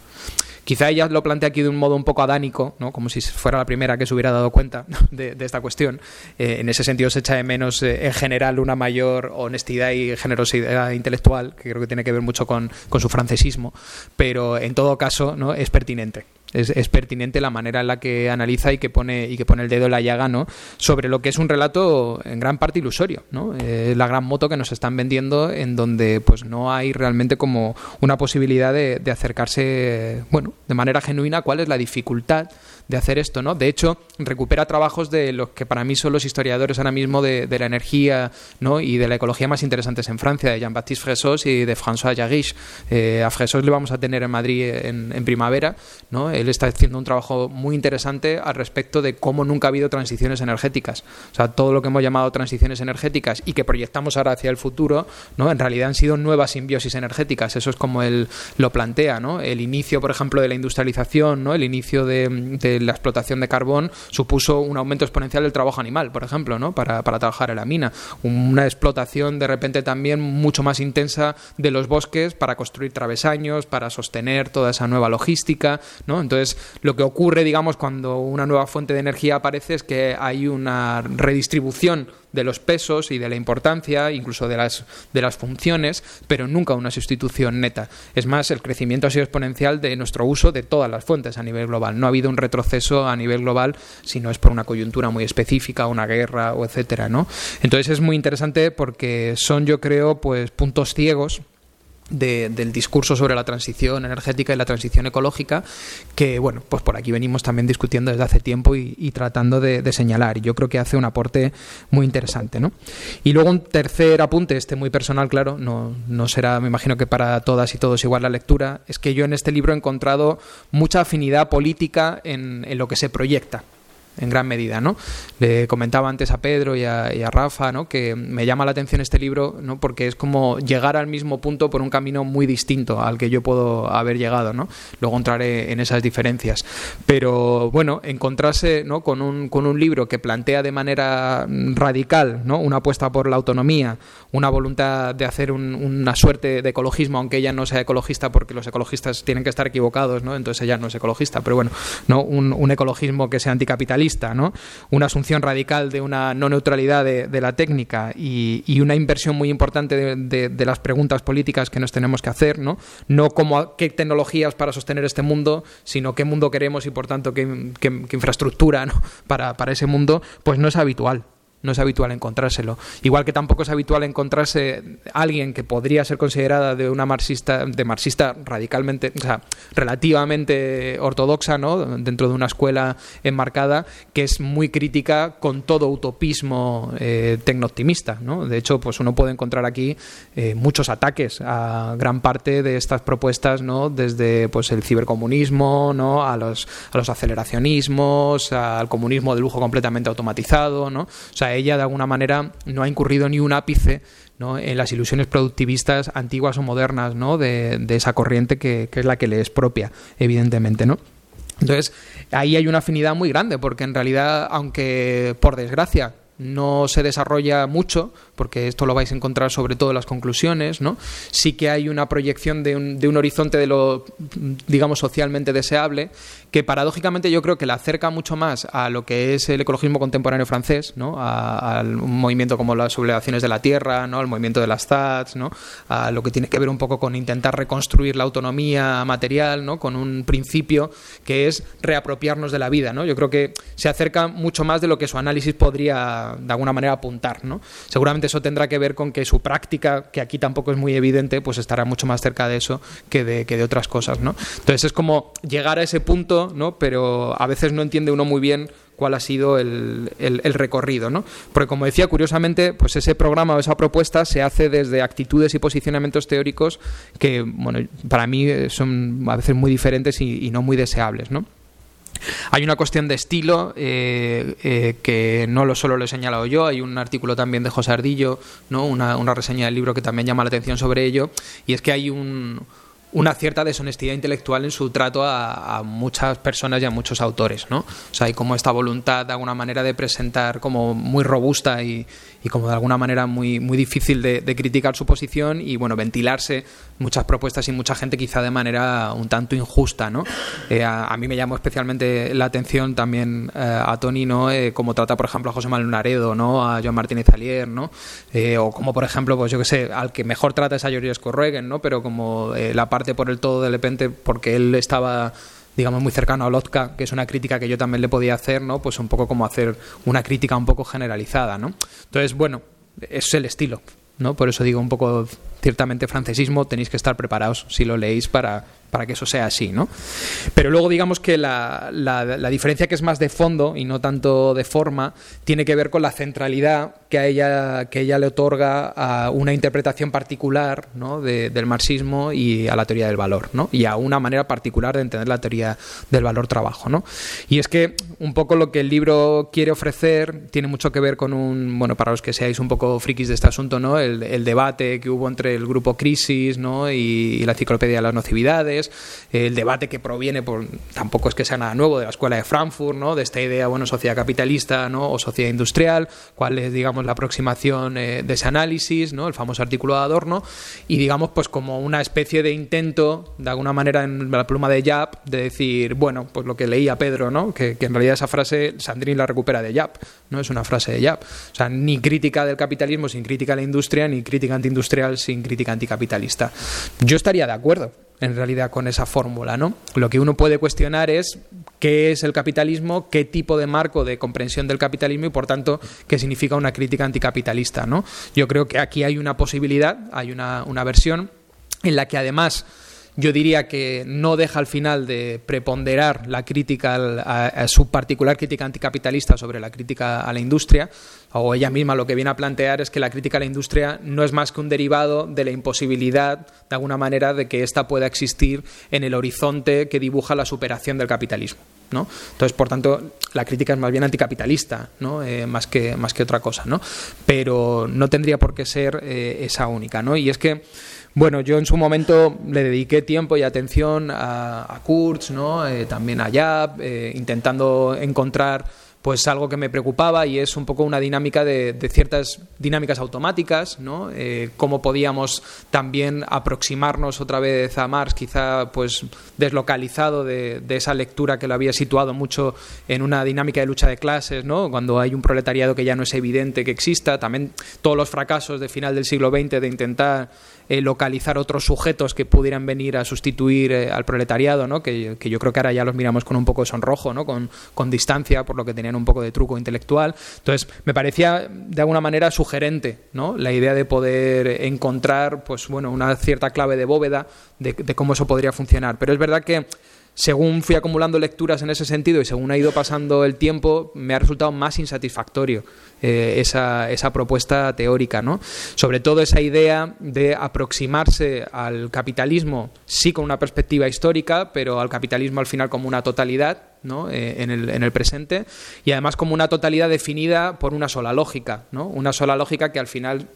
Quizá ella lo plantea aquí de un modo un poco adánico, ¿no? como si fuera la primera que se hubiera dado cuenta de, esta cuestión. Eh, en ese sentido se echa de menos eh, en general una mayor honestidad y generosidad intelectual, que creo que tiene que ver mucho con, con su francesismo, pero en todo caso ¿no? es pertinente es, pertinente la manera en la que analiza y que pone y que pone el dedo en la llaga no sobre lo que es un relato en gran parte ilusorio no eh, la gran moto que nos están vendiendo en donde pues no hay realmente como una posibilidad de, de acercarse bueno de manera genuina cuál es la dificultad de hacer esto, ¿no? De hecho, recupera trabajos de los que para mí son los historiadores ahora mismo de, la energía, ¿no? Y de la ecología más interesantes en Francia, de Jean-Baptiste Fressos y de François Jarriche. Eh, a Fressos le vamos a tener en Madrid en, primavera, ¿no? Él está haciendo un trabajo muy interesante al respecto de cómo nunca ha habido transiciones energéticas. O sea, todo lo que hemos llamado transiciones energéticas y que proyectamos ahora hacia el futuro, ¿no? En realidad han sido nuevas simbiosis energéticas. Eso es como él lo plantea, ¿no? El inicio, por ejemplo, de la industrialización, ¿no? El inicio de la explotación de carbón supuso un aumento exponencial del trabajo animal, por ejemplo, ¿no? para, para trabajar en la mina. Una explotación de repente también mucho más intensa de los bosques para construir travesaños, para sostener toda esa nueva logística. ¿no? Entonces, lo que ocurre, digamos, cuando una nueva fuente de energía aparece es que hay una redistribución de los pesos y de la importancia, incluso de las, de las funciones, pero nunca una sustitución neta. Es más, el crecimiento ha sido exponencial de nuestro uso de todas las fuentes a nivel global. No ha habido un retroceso a nivel global si no es por una coyuntura muy específica, una guerra o etcétera, ¿no? Entonces es muy interesante porque son, yo creo, pues puntos ciegos del discurso sobre la transición energética y la transición ecológica, que bueno, pues por aquí venimos también discutiendo desde hace tiempo y, tratando de, señalar. Y yo creo que hace un aporte muy interesante. ¿no? Y luego un tercer apunte, este muy personal, claro, no, no será, me imagino que para todas y todos igual la lectura, es que yo en este libro he encontrado mucha afinidad política en, en lo que se proyecta en gran medida, ¿no? Le comentaba antes a Pedro y a, Rafa, ¿no? Que me llama la atención este libro, ¿no? Porque es como llegar al mismo punto por un camino muy distinto al que yo puedo haber llegado, ¿no? Luego entraré en esas diferencias. Pero, bueno, encontrarse, ¿no? Con un, con un libro que plantea de manera radical, ¿no? Una apuesta por la autonomía, una voluntad de hacer una suerte de ecologismo, aunque ella no sea ecologista, porque los ecologistas tienen que estar equivocados, ¿no? Entonces ella no es ecologista, pero bueno, ¿no? Un, un ecologismo que sea anticapitalista ¿no? Una asunción radical de una no neutralidad de, la técnica y, una inversión muy importante de, las preguntas políticas que nos tenemos que hacer, ¿no? No como qué tecnologías para sostener este mundo, sino qué mundo queremos y por tanto qué, infraestructura (laughs) para, para ese mundo, pues no es habitual no es habitual encontrárselo. Igual que tampoco es habitual encontrarse alguien que podría ser considerada de una marxista, de marxista radicalmente, o sea, relativamente ortodoxa, ¿no? Dentro de una escuela enmarcada, que es muy crítica con todo utopismo eh, tecno-optimista, ¿no? De hecho, pues uno puede encontrar aquí eh, muchos ataques a gran parte de estas propuestas, ¿no? Desde pues el cibercomunismo, ¿no? A los, a los aceleracionismos, al comunismo de lujo completamente automatizado, ¿no? Ella de alguna manera no ha incurrido ni un ápice en las ilusiones productivistas antiguas o modernas ¿no? de, esa corriente que, es la que le es propia, evidentemente. ¿no? Entonces, ahí hay una afinidad muy grande, porque en realidad, aunque por desgracia no se desarrolla mucho, porque esto lo vais a encontrar sobre todo en las conclusiones, ¿no? Sí que hay una proyección de un, de un horizonte de lo, digamos, socialmente deseable, que paradójicamente yo creo que le acerca mucho más a lo que es el ecologismo contemporáneo francés, ¿no? A, un movimiento como las sublevaciones de la tierra, ¿no? Al movimiento de las TATS, ¿no? A lo que tiene que ver un poco con intentar reconstruir la autonomía material, ¿no? Con un principio que es reapropiarnos de la vida, ¿no? Yo creo que se acerca mucho más de lo que su análisis podría de alguna manera apuntar, ¿no? Seguramente eso tendrá que ver con que su práctica, que aquí tampoco es muy evidente, pues estará mucho más cerca de eso que de, que de otras cosas, ¿no? Entonces es como llegar a ese punto, ¿no? Pero a veces no entiende uno muy bien cuál ha sido el, recorrido, ¿no? Porque como decía, curiosamente, pues ese programa o esa propuesta se hace desde actitudes y posicionamientos teóricos que, bueno, para mí son a veces muy diferentes y, no muy deseables. Hay una cuestión de estilo eh, eh, que no lo solo lo he señalado yo, hay un artículo también de José Ardillo, ¿no? una reseña del libro que también llama la atención sobre ello, y es que hay un, una cierta deshonestidad intelectual en su trato a, muchas personas y a muchos autores, ¿no? O sea, hay como esta voluntad de alguna manera de presentar como muy robusta y, y como de alguna manera muy, muy difícil de, de, criticar su posición y, bueno, ventilarse muchas propuestas y mucha gente quizá de manera un tanto injusta, ¿no? Eh, a, a, mí me llamó especialmente la atención también eh, a Tony, ¿no? Eh, como trata, por ejemplo, a José Manuel Naredo, ¿no? A Joan Martínez Alier, ¿no? Eh, o como, por ejemplo, pues yo que sé, al que mejor trata es a Georges Correguen, ¿no? Pero como eh, la parte por el todo de repente porque él estaba digamos muy cercano a Lotka, que es una crítica que yo también le podía hacer, ¿no? Pues un poco como hacer una crítica un poco generalizada, ¿no? Entonces, bueno, es el estilo, ¿no? Por eso digo un poco ciertamente francesismo, tenéis que estar preparados si lo leéis para, para que eso sea así, ¿no? Pero luego digamos que la, la, diferencia que es más de fondo y no tanto de forma tiene que ver con la centralidad que a ella, que ella le otorga a una interpretación particular ¿no? de, del marxismo y a la teoría del valor, ¿no? Y a una manera particular de entender la teoría del valor trabajo, ¿no? Y es que un poco lo que el libro quiere ofrecer tiene mucho que ver con un, bueno, para los que seáis un poco frikis de este asunto, ¿no? El debate que hubo entre el grupo Crisis, ¿no? Y, la enciclopedia de las nocividades, el debate que proviene, por, tampoco es que sea nada nuevo, de la escuela de Frankfurt, ¿no? De esta idea, bueno, sociedad capitalista, ¿no? O sociedad industrial, cuál es, digamos, la aproximación eh, de ese análisis, ¿no? El famoso artículo de Adorno, y digamos, pues como una especie de intento, de alguna manera, en la pluma de Yap, de decir, bueno, pues lo que leía Pedro, ¿no? Que, que en realidad esa frase Sandrin la recupera de Yap, ¿no? Es una frase de Yap. O sea, ni crítica del capitalismo sin crítica a la industria, ni crítica antiindustrial sin crítica anticapitalista. Yo estaría de acuerdo en realidad con esa fórmula, ¿no? Lo que uno puede cuestionar es qué es el capitalismo, qué tipo de marco de comprensión del capitalismo y por tanto qué significa una crítica anticapitalista, ¿no? Yo creo que aquí hay una posibilidad, hay una, una versión en la que además yo diría que no deja al final de preponderar la crítica a, a, su particular crítica anticapitalista sobre la crítica a la industria, o ella misma lo que viene a plantear es que la crítica a la industria no es más que un derivado de la imposibilidad, de alguna manera, de que ésta pueda existir en el horizonte que dibuja la superación del capitalismo. ¿no? Entonces, por tanto, la crítica es más bien anticapitalista, ¿no? Eh, más, que, más que otra cosa, ¿no? Pero no tendría por qué ser eh, esa única, ¿no? Y es que bueno, yo en su momento le dediqué tiempo y atención a, a Kurz, ¿no? Eh, también a Yap, eh, intentando encontrar pues algo que me preocupaba y es un poco una dinámica de, de ciertas dinámicas automáticas, ¿no? Eh, cómo podíamos también aproximarnos otra vez a Marx, quizá pues deslocalizado de, de, esa lectura que lo había situado mucho en una dinámica de lucha de clases, ¿no? Cuando hay un proletariado que ya no es evidente que exista, también todos los fracasos de final del siglo XX de intentar eh, localizar otros sujetos que pudieran venir a sustituir eh, al proletariado, ¿no? Que, que, yo creo que ahora ya los miramos con un poco de sonrojo, ¿no? con, con distancia, por lo que tenían un poco de truco intelectual. Entonces, me parecía de alguna manera sugerente ¿no? la idea de poder encontrar pues, bueno, una cierta clave de bóveda de, de cómo eso podría funcionar. Pero es verdad que según fui acumulando lecturas en ese sentido y según ha ido pasando el tiempo, me ha resultado más insatisfactorio eh, esa, esa, propuesta teórica, ¿no? Sobre todo esa idea de aproximarse al capitalismo, sí con una perspectiva histórica, pero al capitalismo al final como una totalidad, ¿no? Eh, en, el, en, el, presente, y además como una totalidad definida por una sola lógica, ¿no? Una sola lógica que al final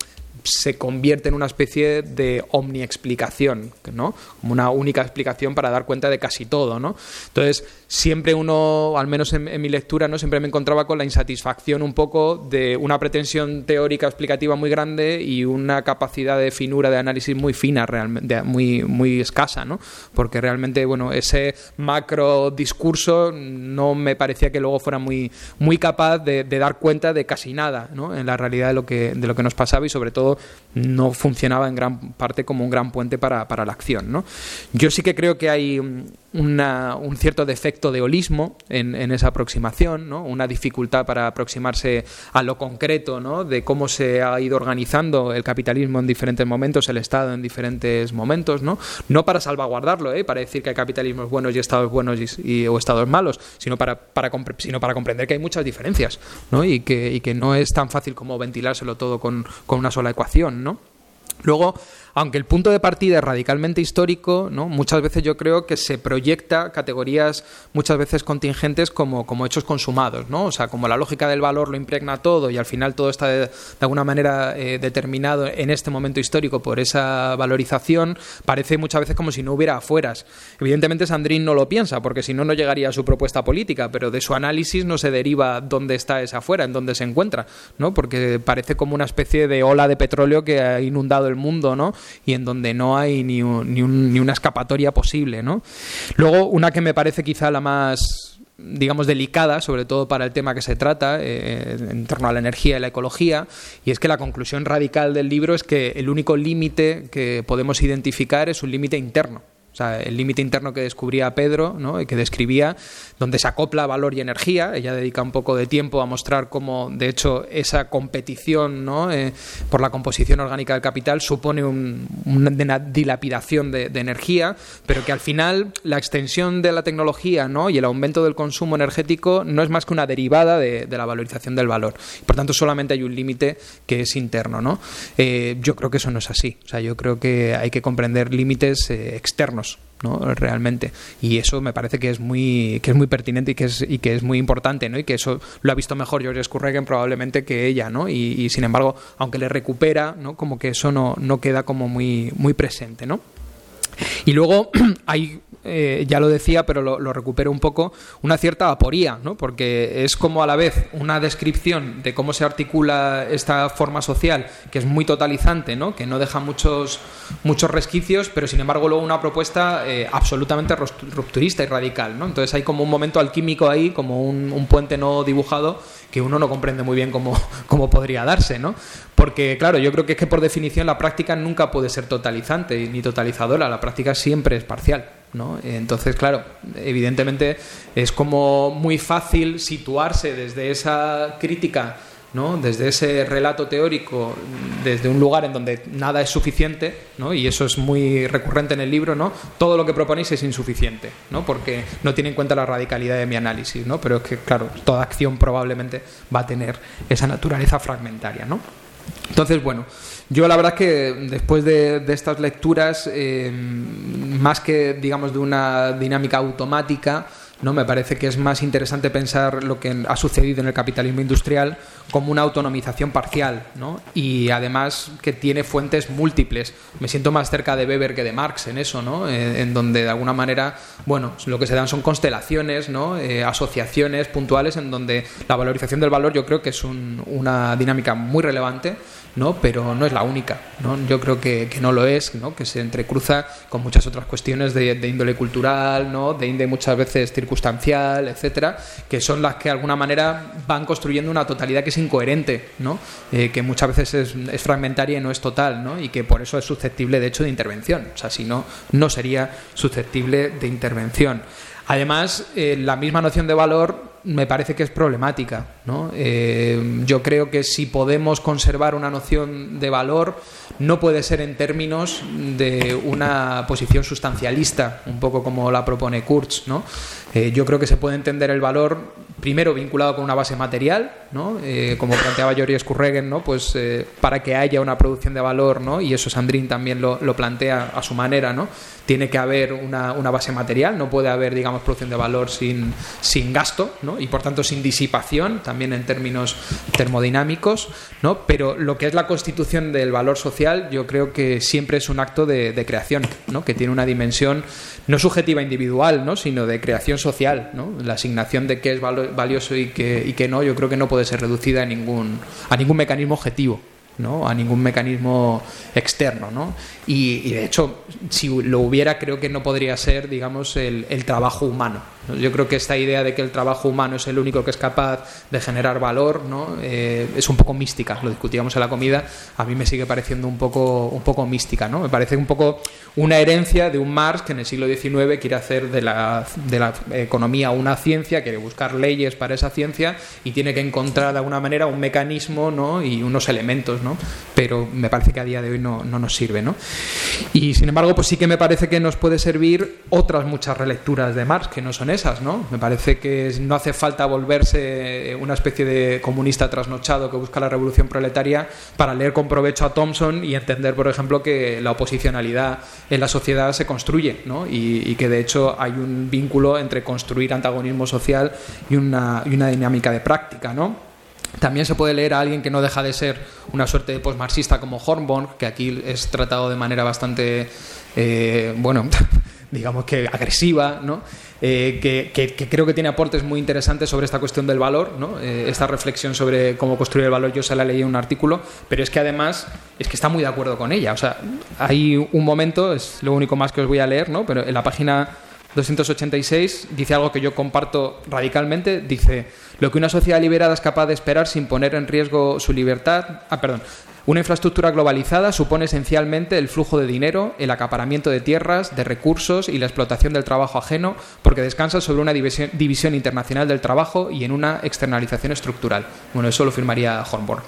se convierte en una especie de omniexplicación, ¿no? Como una única explicación para dar cuenta de casi todo, ¿no? Entonces, siempre uno, al menos en, mi lectura, ¿no? Siempre me encontraba con la insatisfacción un poco de una pretensión teórica explicativa muy grande y una capacidad de finura de análisis muy fina, realmente, muy, muy escasa, ¿no? Porque realmente, bueno, ese macro discurso no me parecía que luego fuera muy, muy capaz de, dar cuenta de casi nada, ¿no? En la realidad de lo que, de lo que nos pasaba y sobre todo no funcionaba en gran parte como un gran puente para, para la acción. ¿no? Yo sí que creo que hay un cierto defecto de holismo en, esa aproximación, ¿no? una dificultad para aproximarse a lo concreto ¿no? de cómo se ha ido organizando el capitalismo en diferentes momentos, el Estado en diferentes momentos, no, no para salvaguardarlo, ¿eh? para decir que hay capitalismos buenos y estados buenos y, o estados malos, sino para, para, sino para comprender que hay muchas diferencias ¿no? y, que, y que no es tan fácil como ventilárselo todo con, con una sola ecuación. ¿no? Luego, aunque el punto de partida es radicalmente histórico, ¿no? muchas veces yo creo que se proyecta categorías muchas veces contingentes como, como hechos consumados, ¿no? O sea, como la lógica del valor lo impregna todo y al final todo está de, alguna manera eh, determinado en este momento histórico por esa valorización, parece muchas veces como si no hubiera afueras. Evidentemente Sandrín no lo piensa, porque si no, no llegaría a su propuesta política, pero de su análisis no se deriva dónde está esa afuera, en dónde se encuentra, ¿no? Porque parece como una especie de ola de petróleo que ha inundado el mundo, ¿no? Y en donde no hay ni, ni, ni una escapatoria posible. ¿no? Luego, una que me parece quizá la más digamos, delicada, sobre todo para el tema que se trata, eh, en torno a la energía y la ecología, y es que la conclusión radical del libro es que el único límite que podemos identificar es un límite interno. El límite interno que descubría Pedro, y que describía, donde se acopla valor y energía. Ella dedica un poco de tiempo a mostrar cómo, de hecho, esa competición ¿no? Eh, por la composición orgánica del capital supone una dilapidación de, energía, pero que al final la extensión de la tecnología ¿no? y el aumento del consumo energético no es más que una derivada de, la valorización del valor. Por tanto, solamente hay un límite que es interno. ¿no? Eh, yo creo que eso no es así. O sea, yo creo que hay que comprender límites eh, externos realmente y eso me parece que es muy que es muy pertinente y que es y que es muy importante ¿no? y que eso lo ha visto mejor George Scurregen probablemente que ella ¿no? y, sin embargo aunque le recupera ¿no? como que eso no, no queda como muy muy presente ¿no? y luego (clears throat) hay eh, ya lo decía, pero lo, recupero un poco, una cierta aporía, ¿no? porque es como a la vez una descripción de cómo se articula esta forma social, que es muy totalizante, ¿no? que no deja muchos, muchos resquicios, pero sin embargo luego una propuesta eh, absolutamente rupturista y radical. ¿no? Entonces hay como un momento alquímico ahí, como un, un puente no dibujado, que uno no comprende muy bien cómo, (laughs) cómo podría darse, ¿no? Porque, claro, yo creo que es que por definición la práctica nunca puede ser totalizante ni totalizadora, la práctica siempre es parcial. ¿No? Entonces, claro, evidentemente es como muy fácil situarse desde esa crítica ¿no? desde ese relato teórico, desde un lugar en donde nada es suficiente, ¿no? y eso es muy recurrente en el libro, ¿no? todo lo que proponéis es insuficiente, ¿no? porque no tiene en cuenta la radicalidad de mi análisis, ¿no? pero es que, claro, toda acción probablemente va a tener esa naturaleza fragmentaria. ¿no? Entonces, bueno, yo la verdad que después de, estas lecturas, eh, más que, digamos, de una dinámica automática, ¿no? Me parece que es más interesante pensar lo que ha sucedido en el capitalismo industrial como una autonomización parcial ¿no? y además que tiene fuentes múltiples. Me siento más cerca de Weber que de Marx en eso, ¿no? Eh, en donde de alguna manera, bueno, lo que se dan son constelaciones, ¿no? Eh, asociaciones puntuales en donde la valorización del valor yo creo que es una dinámica muy relevante ¿no? pero no es la única. ¿no? Yo creo que, que, no lo es, ¿no? que se entrecruza con muchas otras cuestiones de, de, índole cultural, ¿no? de índole muchas veces etcétera, que son las que de alguna manera van construyendo una totalidad que es incoherente, ¿no? Eh, que muchas veces es, fragmentaria y no es total, ¿no? y que por eso es susceptible de hecho de intervención. O sea, si no, no sería susceptible de intervención. Además, eh, la misma noción de valor me parece que es problemática. ¿no? Eh, yo creo que si podemos conservar una noción de valor, no puede ser en términos de una posición sustancialista, un poco como la propone Kurz. ¿no? Eh, yo creo que se puede entender el valor primero vinculado con una base material, ¿no? Eh, como planteaba Jori Skurregen, ¿no? pues para que haya una producción de valor, ¿no? y eso Sandrin también lo, lo plantea a su manera, ¿no? tiene que haber una, una, base material, no puede haber, digamos, producción de valor sin, sin gasto, ¿no? y por tanto sin disipación, también en términos termodinámicos, ¿no? pero lo que es la constitución del valor social yo creo que siempre es un acto de, creación, ¿no? que tiene una dimensión no subjetiva individual, ¿no? sino de creación social. ¿no? La asignación de qué es valioso y qué, y qué no, yo creo que no puede ser reducida a ningún, a ningún mecanismo objetivo. ¿no? a ningún mecanismo externo. ¿no? Y, de hecho, si lo hubiera, creo que no podría ser, digamos, el, el trabajo humano. Yo creo que esta idea de que el trabajo humano es el único que es capaz de generar valor ¿no? Eh, es un poco mística. Lo discutíamos en la comida. A mí me sigue pareciendo un poco, un poco mística. ¿no? Me parece un poco una herencia de un Marx que en el siglo XIX quiere hacer de la, de la economía una ciencia, quiere buscar leyes para esa ciencia y tiene que encontrar de alguna manera un mecanismo ¿no? y unos elementos. ¿no? Pero me parece que a día de hoy no, no nos sirve. ¿no? Y sin embargo, pues sí que me parece que nos puede servir otras muchas relecturas de Marx que no son esas, ¿no? Me parece que no hace falta volverse una especie de comunista trasnochado que busca la revolución proletaria para leer con provecho a Thompson y entender, por ejemplo, que la oposicionalidad en la sociedad se construye. Y, que de hecho hay un vínculo entre construir antagonismo social y una, dinámica de práctica. También se puede leer a alguien que no deja de ser una suerte de postmarxista como Hornborn, que aquí es tratado de manera bastante, eh, bueno, (laughs) digamos que agresiva, ¿no? Eh, que, creo que tiene aportes muy interesantes sobre esta cuestión del valor, ¿no? Eh, esta reflexión sobre cómo construir el valor, yo se la leí en un artículo, pero es que además es que está muy de acuerdo con ella. O sea, hay un momento, es lo único más que os voy a leer, ¿no? pero en la página 286 dice algo que yo comparto radicalmente, dice, lo que una sociedad liberada es capaz de esperar sin poner en riesgo su libertad, ah, perdón, una infraestructura globalizada supone esencialmente el flujo de dinero, el acaparamiento de tierras, de recursos y la explotación del trabajo ajeno, porque descansa sobre una división, internacional del trabajo y en una externalización estructural. Bueno, eso lo firmaría Hornborn,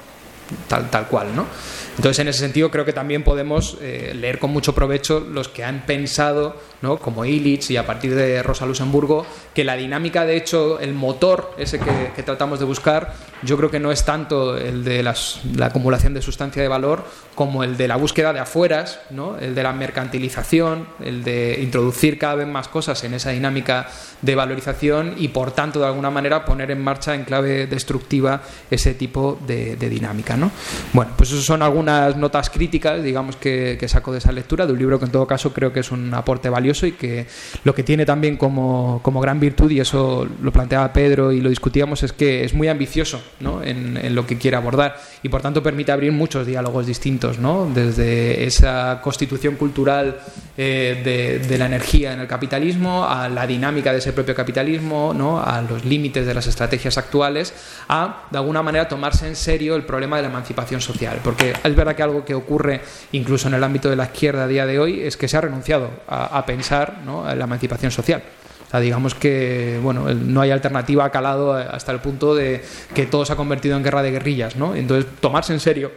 tal, tal cual, ¿no? Entonces, en ese sentido, creo que también podemos eh, leer con mucho provecho los que han pensado, ¿no? como Illich y a partir de Rosa Luxemburgo, que la dinámica, de hecho, el motor ese que, tratamos de buscar, yo creo que no es tanto el de la acumulación de sustancia de valor como el de la búsqueda de afueras, ¿no? el de la mercantilización, el de introducir cada vez más cosas en esa dinámica de valorización y, por tanto, de alguna manera poner en marcha en clave destructiva ese tipo de, de dinámica. ¿no? Bueno, pues esos son algunos unas notas críticas, digamos, que, saco de esa lectura, de un libro que en todo caso creo que es un aporte valioso y que lo que tiene también como, gran virtud, y eso lo planteaba Pedro y lo discutíamos, es que es muy ambicioso ¿no? en, lo que quiere abordar y por tanto permite abrir muchos diálogos distintos, ¿no? desde esa constitución cultural eh, de, la energía en el capitalismo, a la dinámica de ese propio capitalismo, ¿no? a los límites de las estrategias actuales, a de alguna manera tomarse en serio el problema de la emancipación social. Porque es verdad que algo que ocurre incluso en el ámbito de la izquierda a día de hoy es que se ha renunciado a, pensar en la emancipación social. Digamos que bueno, no hay alternativa calado hasta el punto de que todo se ha convertido en guerra de guerrillas. ¿no? Entonces, tomarse en serio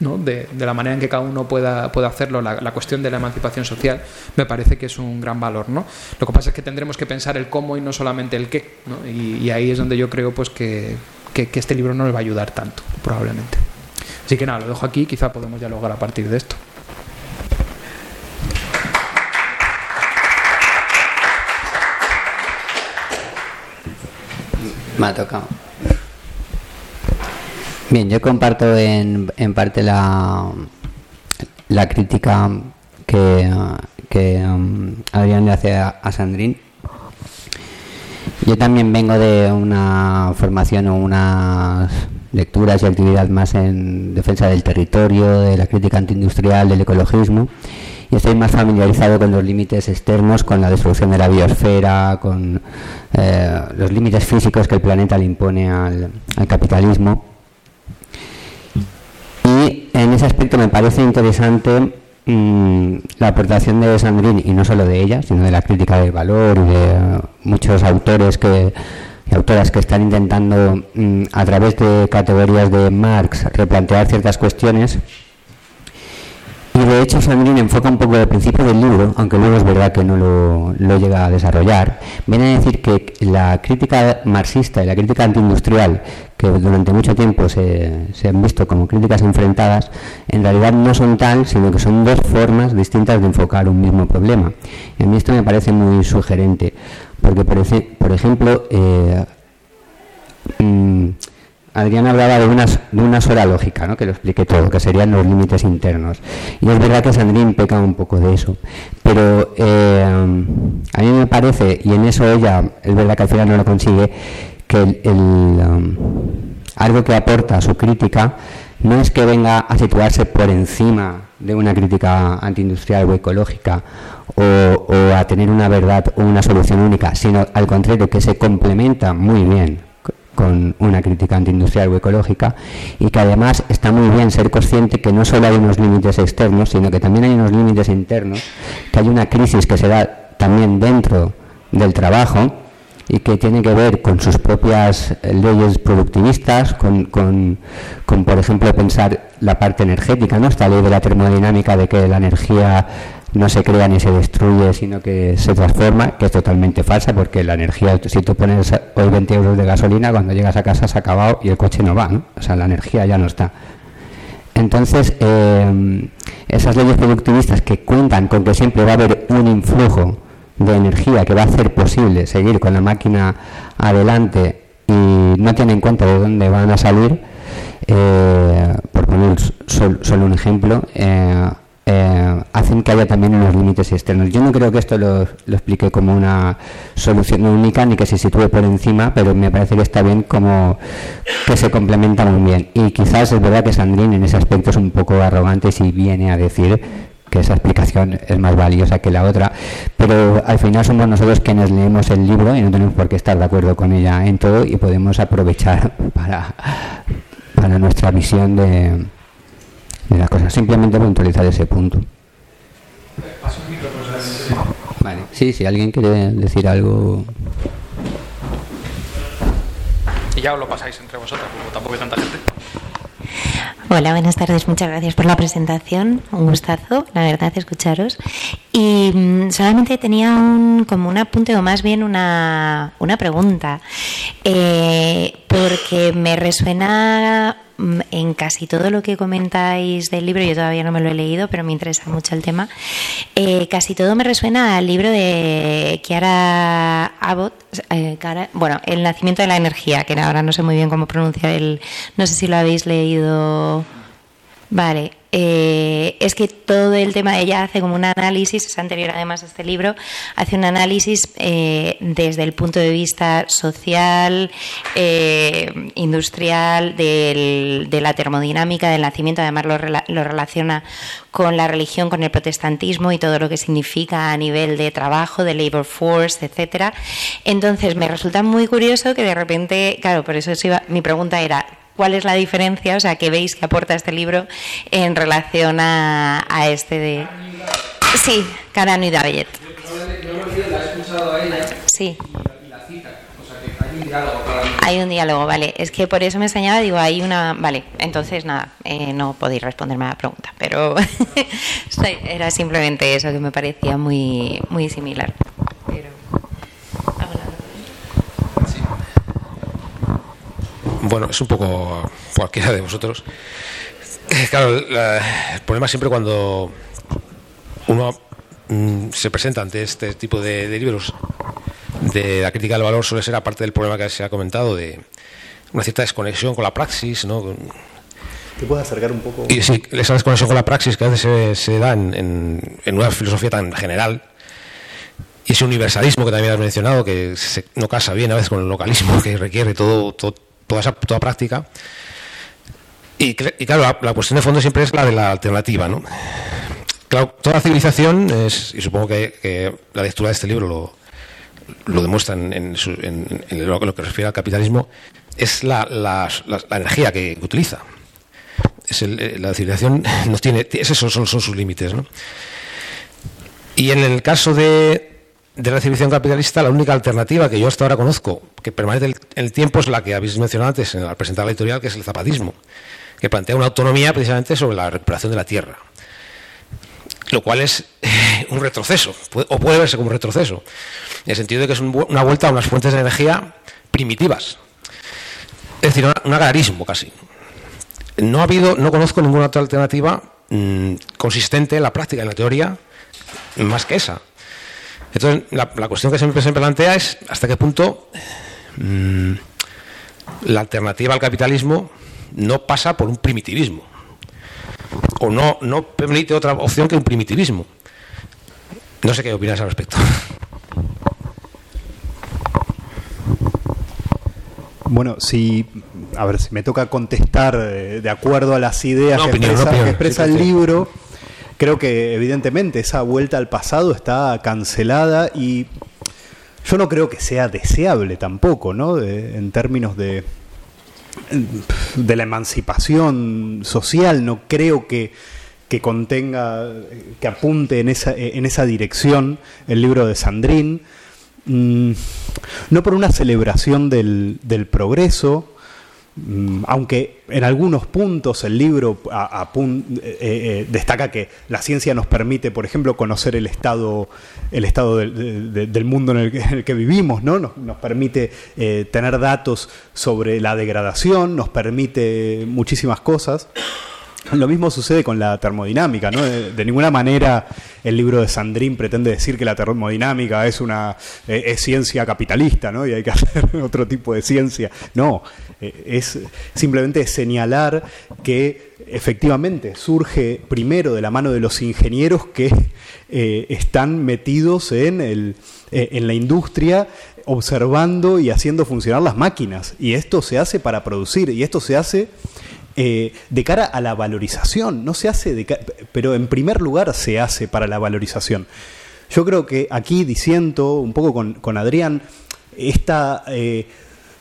¿no? de, la manera en que cada uno pueda, pueda hacerlo, la, cuestión de la emancipación social, me parece que es un gran valor. ¿no? Lo que pasa es que tendremos que pensar el cómo y no solamente el qué. ¿no? Y, ahí es donde yo creo pues, que, que, que este libro no nos va a ayudar tanto, probablemente. Así que nada, lo dejo aquí, quizá podemos dialogar a partir de esto. Me ha tocado. Bien, yo comparto en, en parte la, la crítica que, que um, Adrián le hace a, a Sandrín. Yo también vengo de una formación o unas lecturas y actividad más en defensa del territorio, de la crítica antiindustrial, del ecologismo, y estoy más familiarizado con los límites externos, con la destrucción de la biosfera, con eh, los límites físicos que el planeta le impone al, capitalismo. Y en ese aspecto me parece interesante mm, la aportación de Sandrine, y no solo de ella, sino de la crítica del valor y de muchos autores que y autoras que están intentando, mm, a través de categorías de Marx, replantear ciertas cuestiones. Y de hecho Sandrine enfoca un poco el principio del libro, aunque luego es verdad que no lo, llega a desarrollar. Viene a decir que la crítica marxista y la crítica antiindustrial, que durante mucho tiempo se, se, han visto como críticas enfrentadas, en realidad no son tal, sino que son dos formas distintas de enfocar un mismo problema. Y a mí esto me parece muy sugerente porque por, ejemplo, eh, mm, Adrián hablaba de una, de una sola lógica, ¿no? que lo explique todo, que serían los límites internos. Y es verdad que Sandrine peca un poco de eso. Pero eh, a mí me parece, y en eso ella, es verdad que al final no lo consigue, que um, algo que aporta a su crítica no es que venga a situarse por encima de una crítica antiindustrial o ecológica o, a tener una verdad o una solución única, sino al contrario, que se complementa muy bien con una crítica antiindustrial o ecológica y que además está muy bien ser consciente que no solo hay unos límites externos, sino que también hay unos límites internos, que hay una crisis que se da también dentro del trabajo y que tiene que ver con sus propias leyes productivistas, con, con, con, por ejemplo, pensar la parte energética, ¿no? esta ley de la termodinámica de que la energía no se crea ni se destruye, sino que se transforma, que es totalmente falsa, porque la energía, si tú pones hoy 20 euros de gasolina, cuando llegas a casa se ha acabado y el coche no va, ¿no? o sea, la energía ya no está. Entonces, eh, esas leyes productivistas que cuentan con que siempre va a haber un influjo de energía que va a hacer posible seguir con la máquina adelante y no tienen en cuenta de dónde van a salir, eh, por poner solo un ejemplo, eh, eh, hacen que haya también unos límites externos. Yo no creo que esto lo, lo, explique como una solución única ni que se sitúe por encima, pero me parece que está bien como que se complementa muy bien. Y quizás es verdad que Sandrine en ese aspecto es un poco arrogante si viene a decir que esa explicación es más valiosa que la otra, pero al final somos nosotros quienes leemos el libro y no tenemos por qué estar de acuerdo con ella en todo y podemos aprovechar (laughs) para, para nuestra visión de de las cosas. Simplemente puntualizar ese punto. Vale. Sí, si alguien quiere decir algo. Y ya os lo pasáis entre vosotras, como tampoco hay tanta gente. Hola, buenas tardes. Muchas gracias por la presentación. Un gustazo, la verdad, escucharos. Y mmm, solamente tenía un, como un apunte o más bien una, una pregunta, eh, porque me resuena mm, en casi todo lo que comentáis del libro, yo todavía no me lo he leído, pero me interesa mucho el tema, eh, casi todo me resuena al libro de Kiara Abbott, eh, bueno, El nacimiento de la energía, que ahora no sé muy bien cómo pronunciar el, no sé si lo habéis leído. Vale, eh, es que todo el tema, ella hace como un análisis, es anterior además a este libro, hace un análisis eh, desde el punto de vista social, eh, industrial, del, de la termodinámica, del nacimiento, además lo, lo, relaciona con la religión, con el protestantismo y todo lo que significa a nivel de trabajo, de labor force, etcétera. Entonces me resulta muy curioso que de repente, claro, por eso iba, mi pregunta era, cuál es la diferencia, o sea, que veis que aporta este libro en relación a, a este de... Sí, Carano y Davellet. Sí. hay un diálogo. Vale. Es que por eso me extrañaba, digo, hay una... Vale, entonces nada, eh, no podéis responderme a la pregunta, pero (laughs) era simplemente eso que me parecía muy, muy similar. Pero... Bueno, es un poco cualquiera de vosotros. Claro, la, el problema siempre cuando uno mm, se presenta ante este tipo de, de, libros de la crítica del valor suele ser aparte del problema que se ha comentado de una cierta desconexión con la praxis, ¿no? ¿Te puedes acercar un poco? Y sí, esa desconexión con la praxis que a veces se, se da en, en, en, una filosofía tan general y ese universalismo que también has mencionado que se, no casa bien a veces con el localismo que requiere todo, todo toda esa toda práctica. Y, claro, la, cuestión de fondo siempre es la de la alternativa, ¿no? Claro, toda civilización es, y supongo que, la lectura de este libro lo, lo demuestra en, lo, que refiere al capitalismo, es la, la, la energía que utiliza. Es el, la civilización no tiene, esos son, son sus límites, ¿no? Y en el caso de, de la civilización capitalista, la única alternativa que yo hasta ahora conozco, que permanece en el tiempo, es la que habéis mencionado antes al presentar la editorial, que es el zapatismo, que plantea una autonomía precisamente sobre la recuperación de la tierra. Lo cual es eh, un retroceso, o puede verse como un retroceso, en el sentido de que es un, una vuelta a unas fuentes de energía primitivas. Es decir, un agrarismo casi. No ha habido, no conozco ninguna otra alternativa mmm, consistente en la práctica, en la teoría, más que esa. Entonces, la, la, cuestión que siempre se plantea es hasta qué punto mmm, la alternativa al capitalismo no pasa por un primitivismo. O no, no permite otra opción que un primitivismo. No sé qué opinas al respecto. Bueno, si a ver si me toca contestar eh, de acuerdo a las ideas que opinión, expresa, que el libro, creo que evidentemente esa vuelta al pasado está cancelada y yo no creo que sea deseable tampoco, ¿no? En términos de de la emancipación social, no creo que, que contenga, que apunte en esa, en esa dirección el libro de Sandrín, Mm, no por una celebración del, del progreso, aunque en algunos puntos el libro apun- eh, eh, destaca que la ciencia nos permite, por ejemplo, conocer el estado, el estado del, de- de- del mundo en el, que, vivimos, ¿no? Nos, permite eh, tener datos sobre la degradación, nos permite muchísimas cosas. Lo mismo sucede con la termodinámica, ¿no? De, de ninguna manera el libro de Sandrín pretende decir que la termodinámica es una eh, es ciencia capitalista, ¿no? Y hay que (laughs) hacer otro tipo de ciencia. No, eh, es simplemente señalar que efectivamente surge primero de la mano de los ingenieros que eh, están metidos en el eh, en la industria observando y haciendo funcionar las máquinas. Y esto se hace para producir, y esto se hace eh, de cara a la valorización, no se hace de pero en primer lugar se hace para la valorización. Yo creo que aquí diciendo un poco con, con Adrián, esta eh,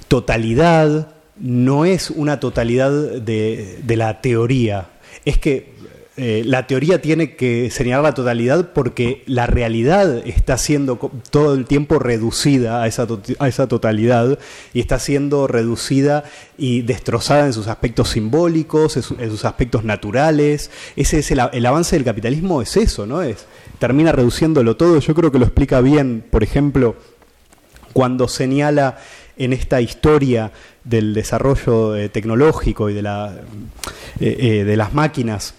totalidad no es una totalidad de, de la teoría, es que eh, la teoría tiene que señalar la totalidad porque la realidad está siendo todo el tiempo reducida a esa, a esa totalidad y está siendo reducida y destrozada en sus aspectos simbólicos, en, en sus aspectos naturales. Ese es el, el avance del capitalismo, es eso, ¿no? Es, termina reduciéndolo todo. Yo creo que lo explica bien, por ejemplo, cuando señala en esta historia del desarrollo eh, tecnológico y de, la, eh, eh, de las máquinas,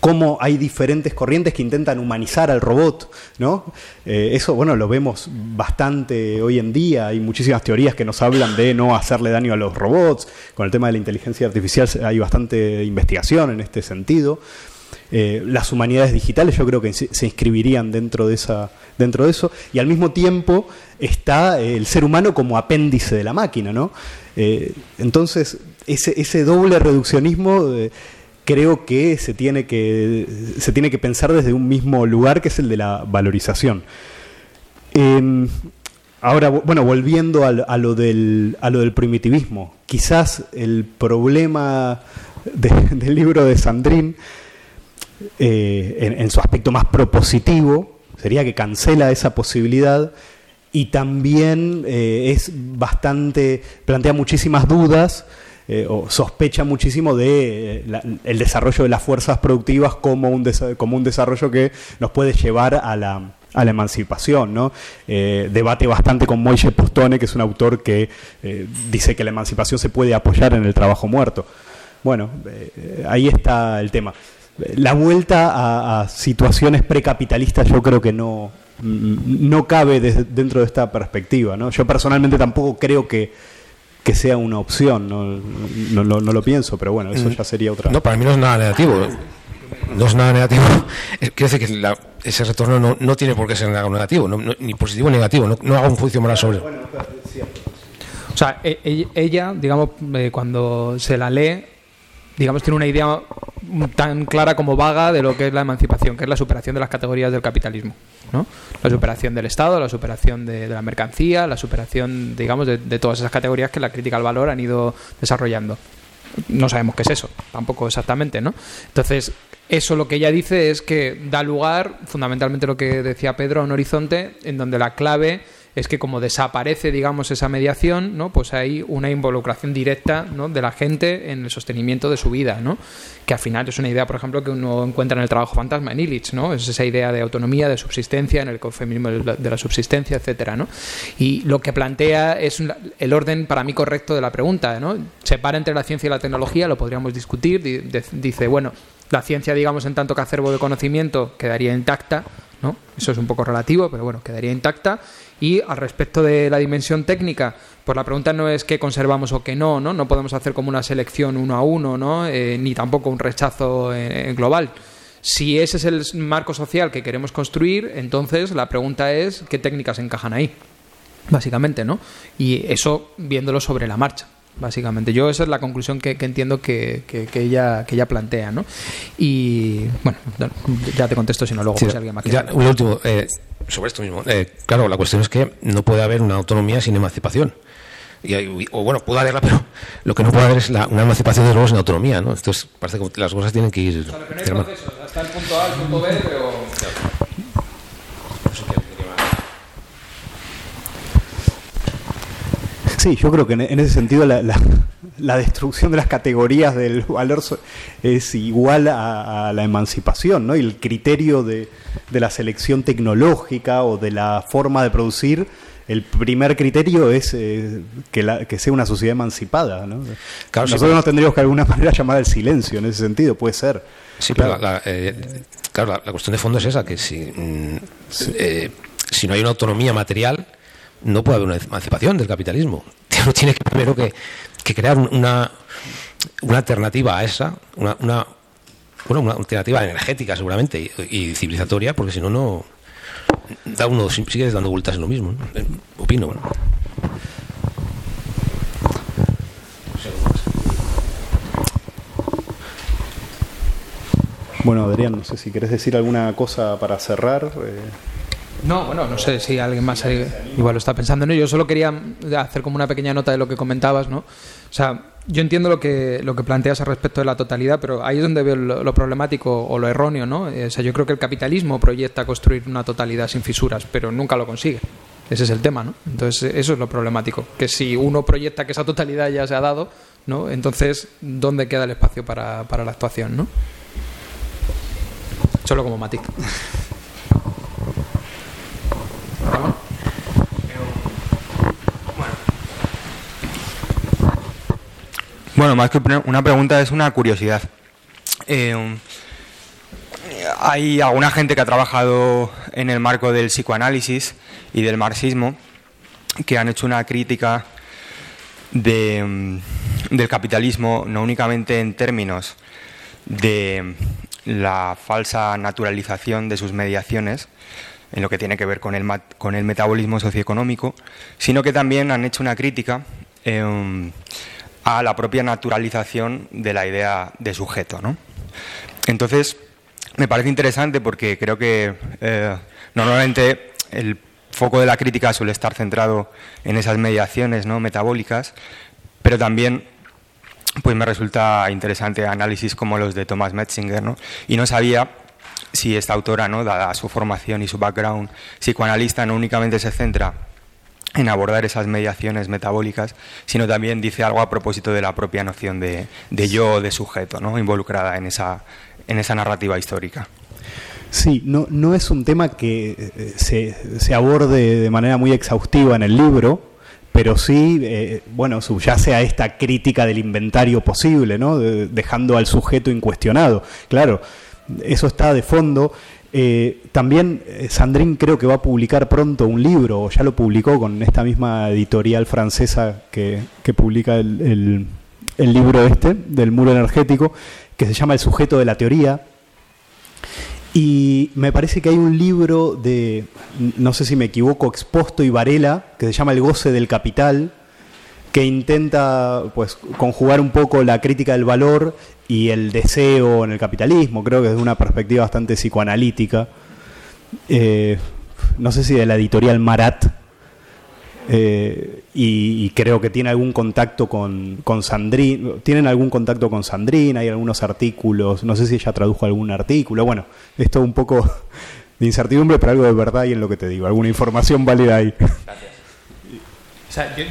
cómo hay diferentes corrientes que intentan humanizar al robot, ¿no? Eso, bueno, lo vemos bastante hoy en día. Hay muchísimas teorías que nos hablan de no hacerle daño a los robots. Con el tema de la inteligencia artificial hay bastante investigación en este sentido. Eh, las humanidades digitales yo creo que se inscribirían dentro de esa dentro de eso y al mismo tiempo está eh, el ser humano como apéndice de la máquina no Eh, entonces ese, ese doble reduccionismo creo que se tiene que se tiene que pensar desde un mismo lugar que es el de la valorización. Eh, ahora bueno volviendo a, lo del a lo del primitivismo quizás el problema de- (laughs) del libro de Sandrín eh, en, su aspecto más propositivo, sería que cancela esa posibilidad y también eh, es bastante, plantea muchísimas dudas eh, o sospecha muchísimo de el desarrollo de las fuerzas productivas como un, como un desarrollo que nos puede llevar a la, a la emancipación. ¿no? Debate bastante con Moishe Postone, que es un autor que dice que la emancipación se puede apoyar en el trabajo muerto. Bueno, ahí está el tema. La vuelta a, a situaciones precapitalistas yo creo que no, mm, no cabe desde- dentro de esta perspectiva. ¿no? Yo personalmente tampoco creo que, que sea una opción, no, no, no- no lo pienso, pero bueno, eso ya sería otra. No, para mí no es nada negativo. No es nada negativo. (laughs) Eh, Quiero decir que la- ese retorno no, no tiene por qué ser algo negativo, no- no- ni positivo ni negativo. No, no hago un juicio moral sobre. O sea, e- e- ella, digamos, eh, cuando se la lee, digamos, tiene una idea tan clara como vaga de lo que es la emancipación, que es la superación de las categorías del capitalismo. ¿no? La superación del Estado, la superación de, de la mercancía, la superación, digamos, de, de todas esas categorías que la crítica al valor han ido desarrollando. No sabemos qué es eso, tampoco exactamente, ¿no? Entonces, eso lo que ella dice es que da lugar, fundamentalmente lo que decía Pedro, a un horizonte en donde la clave es que como desaparece, digamos, esa mediación, ¿no? Pues hay una involucración directa ¿no? de la gente en el sostenimiento de su vida, ¿no? Que al final es una idea, por ejemplo, que uno encuentra en el trabajo fantasma en Illich, ¿no? Es esa idea de autonomía, de subsistencia, en el ecofeminismo de la subsistencia, etcétera, ¿no? Y lo que plantea es el orden para mí correcto de la pregunta, ¿no? Separa entre la ciencia y la tecnología, lo podríamos discutir, dice, bueno, la ciencia, digamos, en tanto que acervo de conocimiento quedaría intacta, ¿no? Eso es un poco relativo, pero bueno, quedaría intacta. Y al respecto de la dimensión técnica, pues la pregunta no es qué conservamos o qué no, ¿no? No podemos hacer como una selección uno a uno, ¿no? Eh, ni tampoco un rechazo eh, global. Si ese es el marco social que queremos construir, entonces la pregunta es qué técnicas encajan ahí, básicamente, ¿no? Y eso viéndolo sobre la marcha básicamente. Yo esa es la conclusión que, que entiendo que, que, que, ella, que ella plantea, ¿no? Y bueno, ya te contesto si no luego Sí, pues, alguien más ya, un último, eh, sobre esto mismo. Eh, claro, la cuestión es que no puede haber una autonomía sin emancipación. Y hay- o bueno, puede haberla, (laughs) pero lo que no puede haber es la- una emancipación de luego sin autonomía, ¿no? Entonces parece que las cosas tienen que ir... de la mano. hasta el punto A, el punto B, pero... Sí, yo creo que en, ese sentido la, la- la destrucción de las categorías del valor es igual a, a la emancipación, ¿no? Y el criterio de, de la selección tecnológica o de la forma de producir, el primer criterio es eh, que, la- que sea una sociedad emancipada, ¿no? Claro, sí, Nosotros pero- nos tendríamos que de alguna (laughs) manera llamar al silencio en ese sentido, puede ser. Sí, Claro. pero la, la, eh, claro, la, la cuestión de fondo es esa, que si, mm, eh, si no hay una autonomía material, no puede haber una emancipación del capitalismo. Uno tiene que primero que, que crear un- una, una alternativa a esa, una, una, bueno, una alternativa energética seguramente y, civilizatoria, porque si no, no da uno sigue dando vueltas en lo mismo. Eh, Opino. ¿no? Bueno, Adrián, no sé si querés decir alguna cosa para cerrar. eh. No, bueno, no sé si alguien más igual lo está pensando. No, yo solo quería hacer como una pequeña nota de lo que comentabas, ¿no? O sea, yo entiendo lo que, lo que planteas al respecto de la totalidad, pero ahí es donde veo lo, lo problemático o lo erróneo, ¿no? Eh, O sea, yo creo que el capitalismo proyecta construir una totalidad sin fisuras, pero nunca lo consigue. Ese es el tema, ¿no? Entonces, eso es lo problemático. Que si uno proyecta que esa totalidad ya se ha dado, ¿no? Entonces, ¿dónde queda el espacio para, para la actuación, ¿no? Solo como matiz. Bueno, más que una pregunta es una curiosidad. Eh, hay alguna gente que ha trabajado en el marco del psicoanálisis y del marxismo que han hecho una crítica mm, del capitalismo, no únicamente en términos de la falsa naturalización de sus mediaciones, en lo que tiene que ver con el, con el metabolismo socioeconómico, sino que también han hecho una crítica eh, a la propia naturalización de la idea de sujeto. ¿no? Entonces, me parece interesante porque creo que eh, normalmente el foco de la crítica suele estar centrado en esas mediaciones ¿no? metabólicas, pero también pues me resulta interesante análisis como los de Thomas Metzinger, ¿no? Y no sabía si esta autora, ¿no? dada su formación y su background psicoanalista, no únicamente se centra en abordar esas mediaciones metabólicas, sino también dice algo a propósito de la propia noción de, de yo, de sujeto, ¿no? involucrada en esa, en esa narrativa histórica. Sí, no, no es un tema que eh, se, se aborde de manera muy exhaustiva en el libro, pero sí, eh, bueno, subyace a esta crítica del inventario posible, ¿no? De- dejando al sujeto incuestionado. Claro, eso está de fondo. Eh, también eh, Sandrine creo que va a publicar pronto un libro, o ya lo publicó con esta misma editorial francesa que, publica el- el libro este, del muro energético, que se llama El sujeto de la teoría, y me parece que hay un libro de, no sé si me equivoco, Exposto y Varela, que se llama El goce del capital, que intenta pues conjugar un poco la crítica del valor y el deseo en el capitalismo, creo que desde una perspectiva bastante psicoanalítica. Eh, no sé si de la editorial Marat, eh, y, creo que tiene algún contacto con, con Sandrine, tienen algún contacto con Sandrine, hay algunos artículos, no sé si ella tradujo algún artículo, bueno, es todo un poco (laughs) de incertidumbre, pero algo de verdad y en lo que te digo, alguna información válida ahí.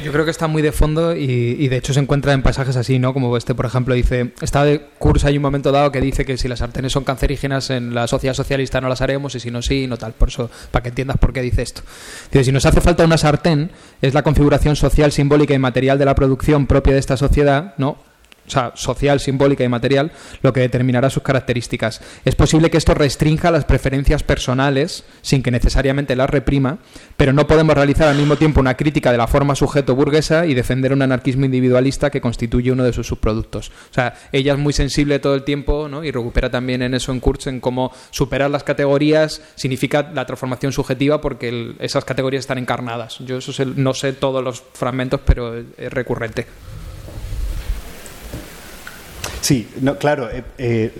Yo, creo que está muy de fondo y, de hecho se encuentra en pasajes así, ¿no? Como este, por ejemplo, dice, está de curso hay un momento dado que dice que si las sartenes son cancerígenas en la sociedad socialista no las haremos y si no sí, no tal. Por eso, para que entiendas por qué dice esto. Si nos hace falta una sartén, es la configuración social, simbólica y material de la producción propia de esta sociedad, ¿no? O sea, social, simbólica y material, lo que determinará sus características. Es posible que esto restrinja las preferencias personales sin que necesariamente las reprima, pero no podemos realizar al mismo tiempo una crítica de la forma sujeto burguesa y defender un anarquismo individualista que constituye uno de sus subproductos. O sea, ella es muy sensible todo el tiempo ¿no? y recupera también en eso en Kurz en cómo superar las categorías significa la transformación subjetiva porque el- esas categorías están encarnadas. Yo eso sé- no sé todos los fragmentos, pero es recurrente. Sí, no, claro, eh, eh,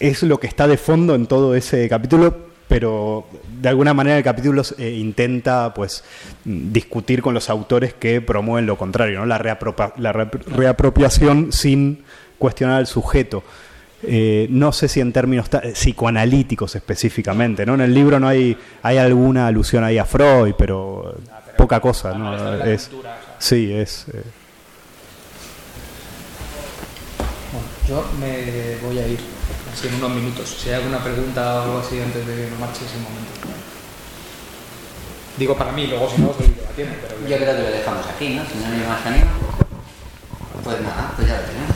es lo que está de fondo en todo ese capítulo, pero de alguna manera el capítulo eh, intenta pues discutir con los autores que promueven lo contrario, ¿no? la, la re- reapropiación sin cuestionar al sujeto. Eh, no sé si en términos psicoanalíticos específicamente, ¿no? En el libro no hay, hay alguna alusión ahí a Freud, pero poca cosa, ¿no? Es, sí, es... eh, yo me voy a ir así en unos minutos. Si hay alguna pregunta o algo así antes de que me marche ese momento. Digo para mí, luego si no debatiendo. Pero Yo creo que lo dejamos aquí, ¿no? Si no hay más ánimo. Pues nada, pues ya lo tenemos.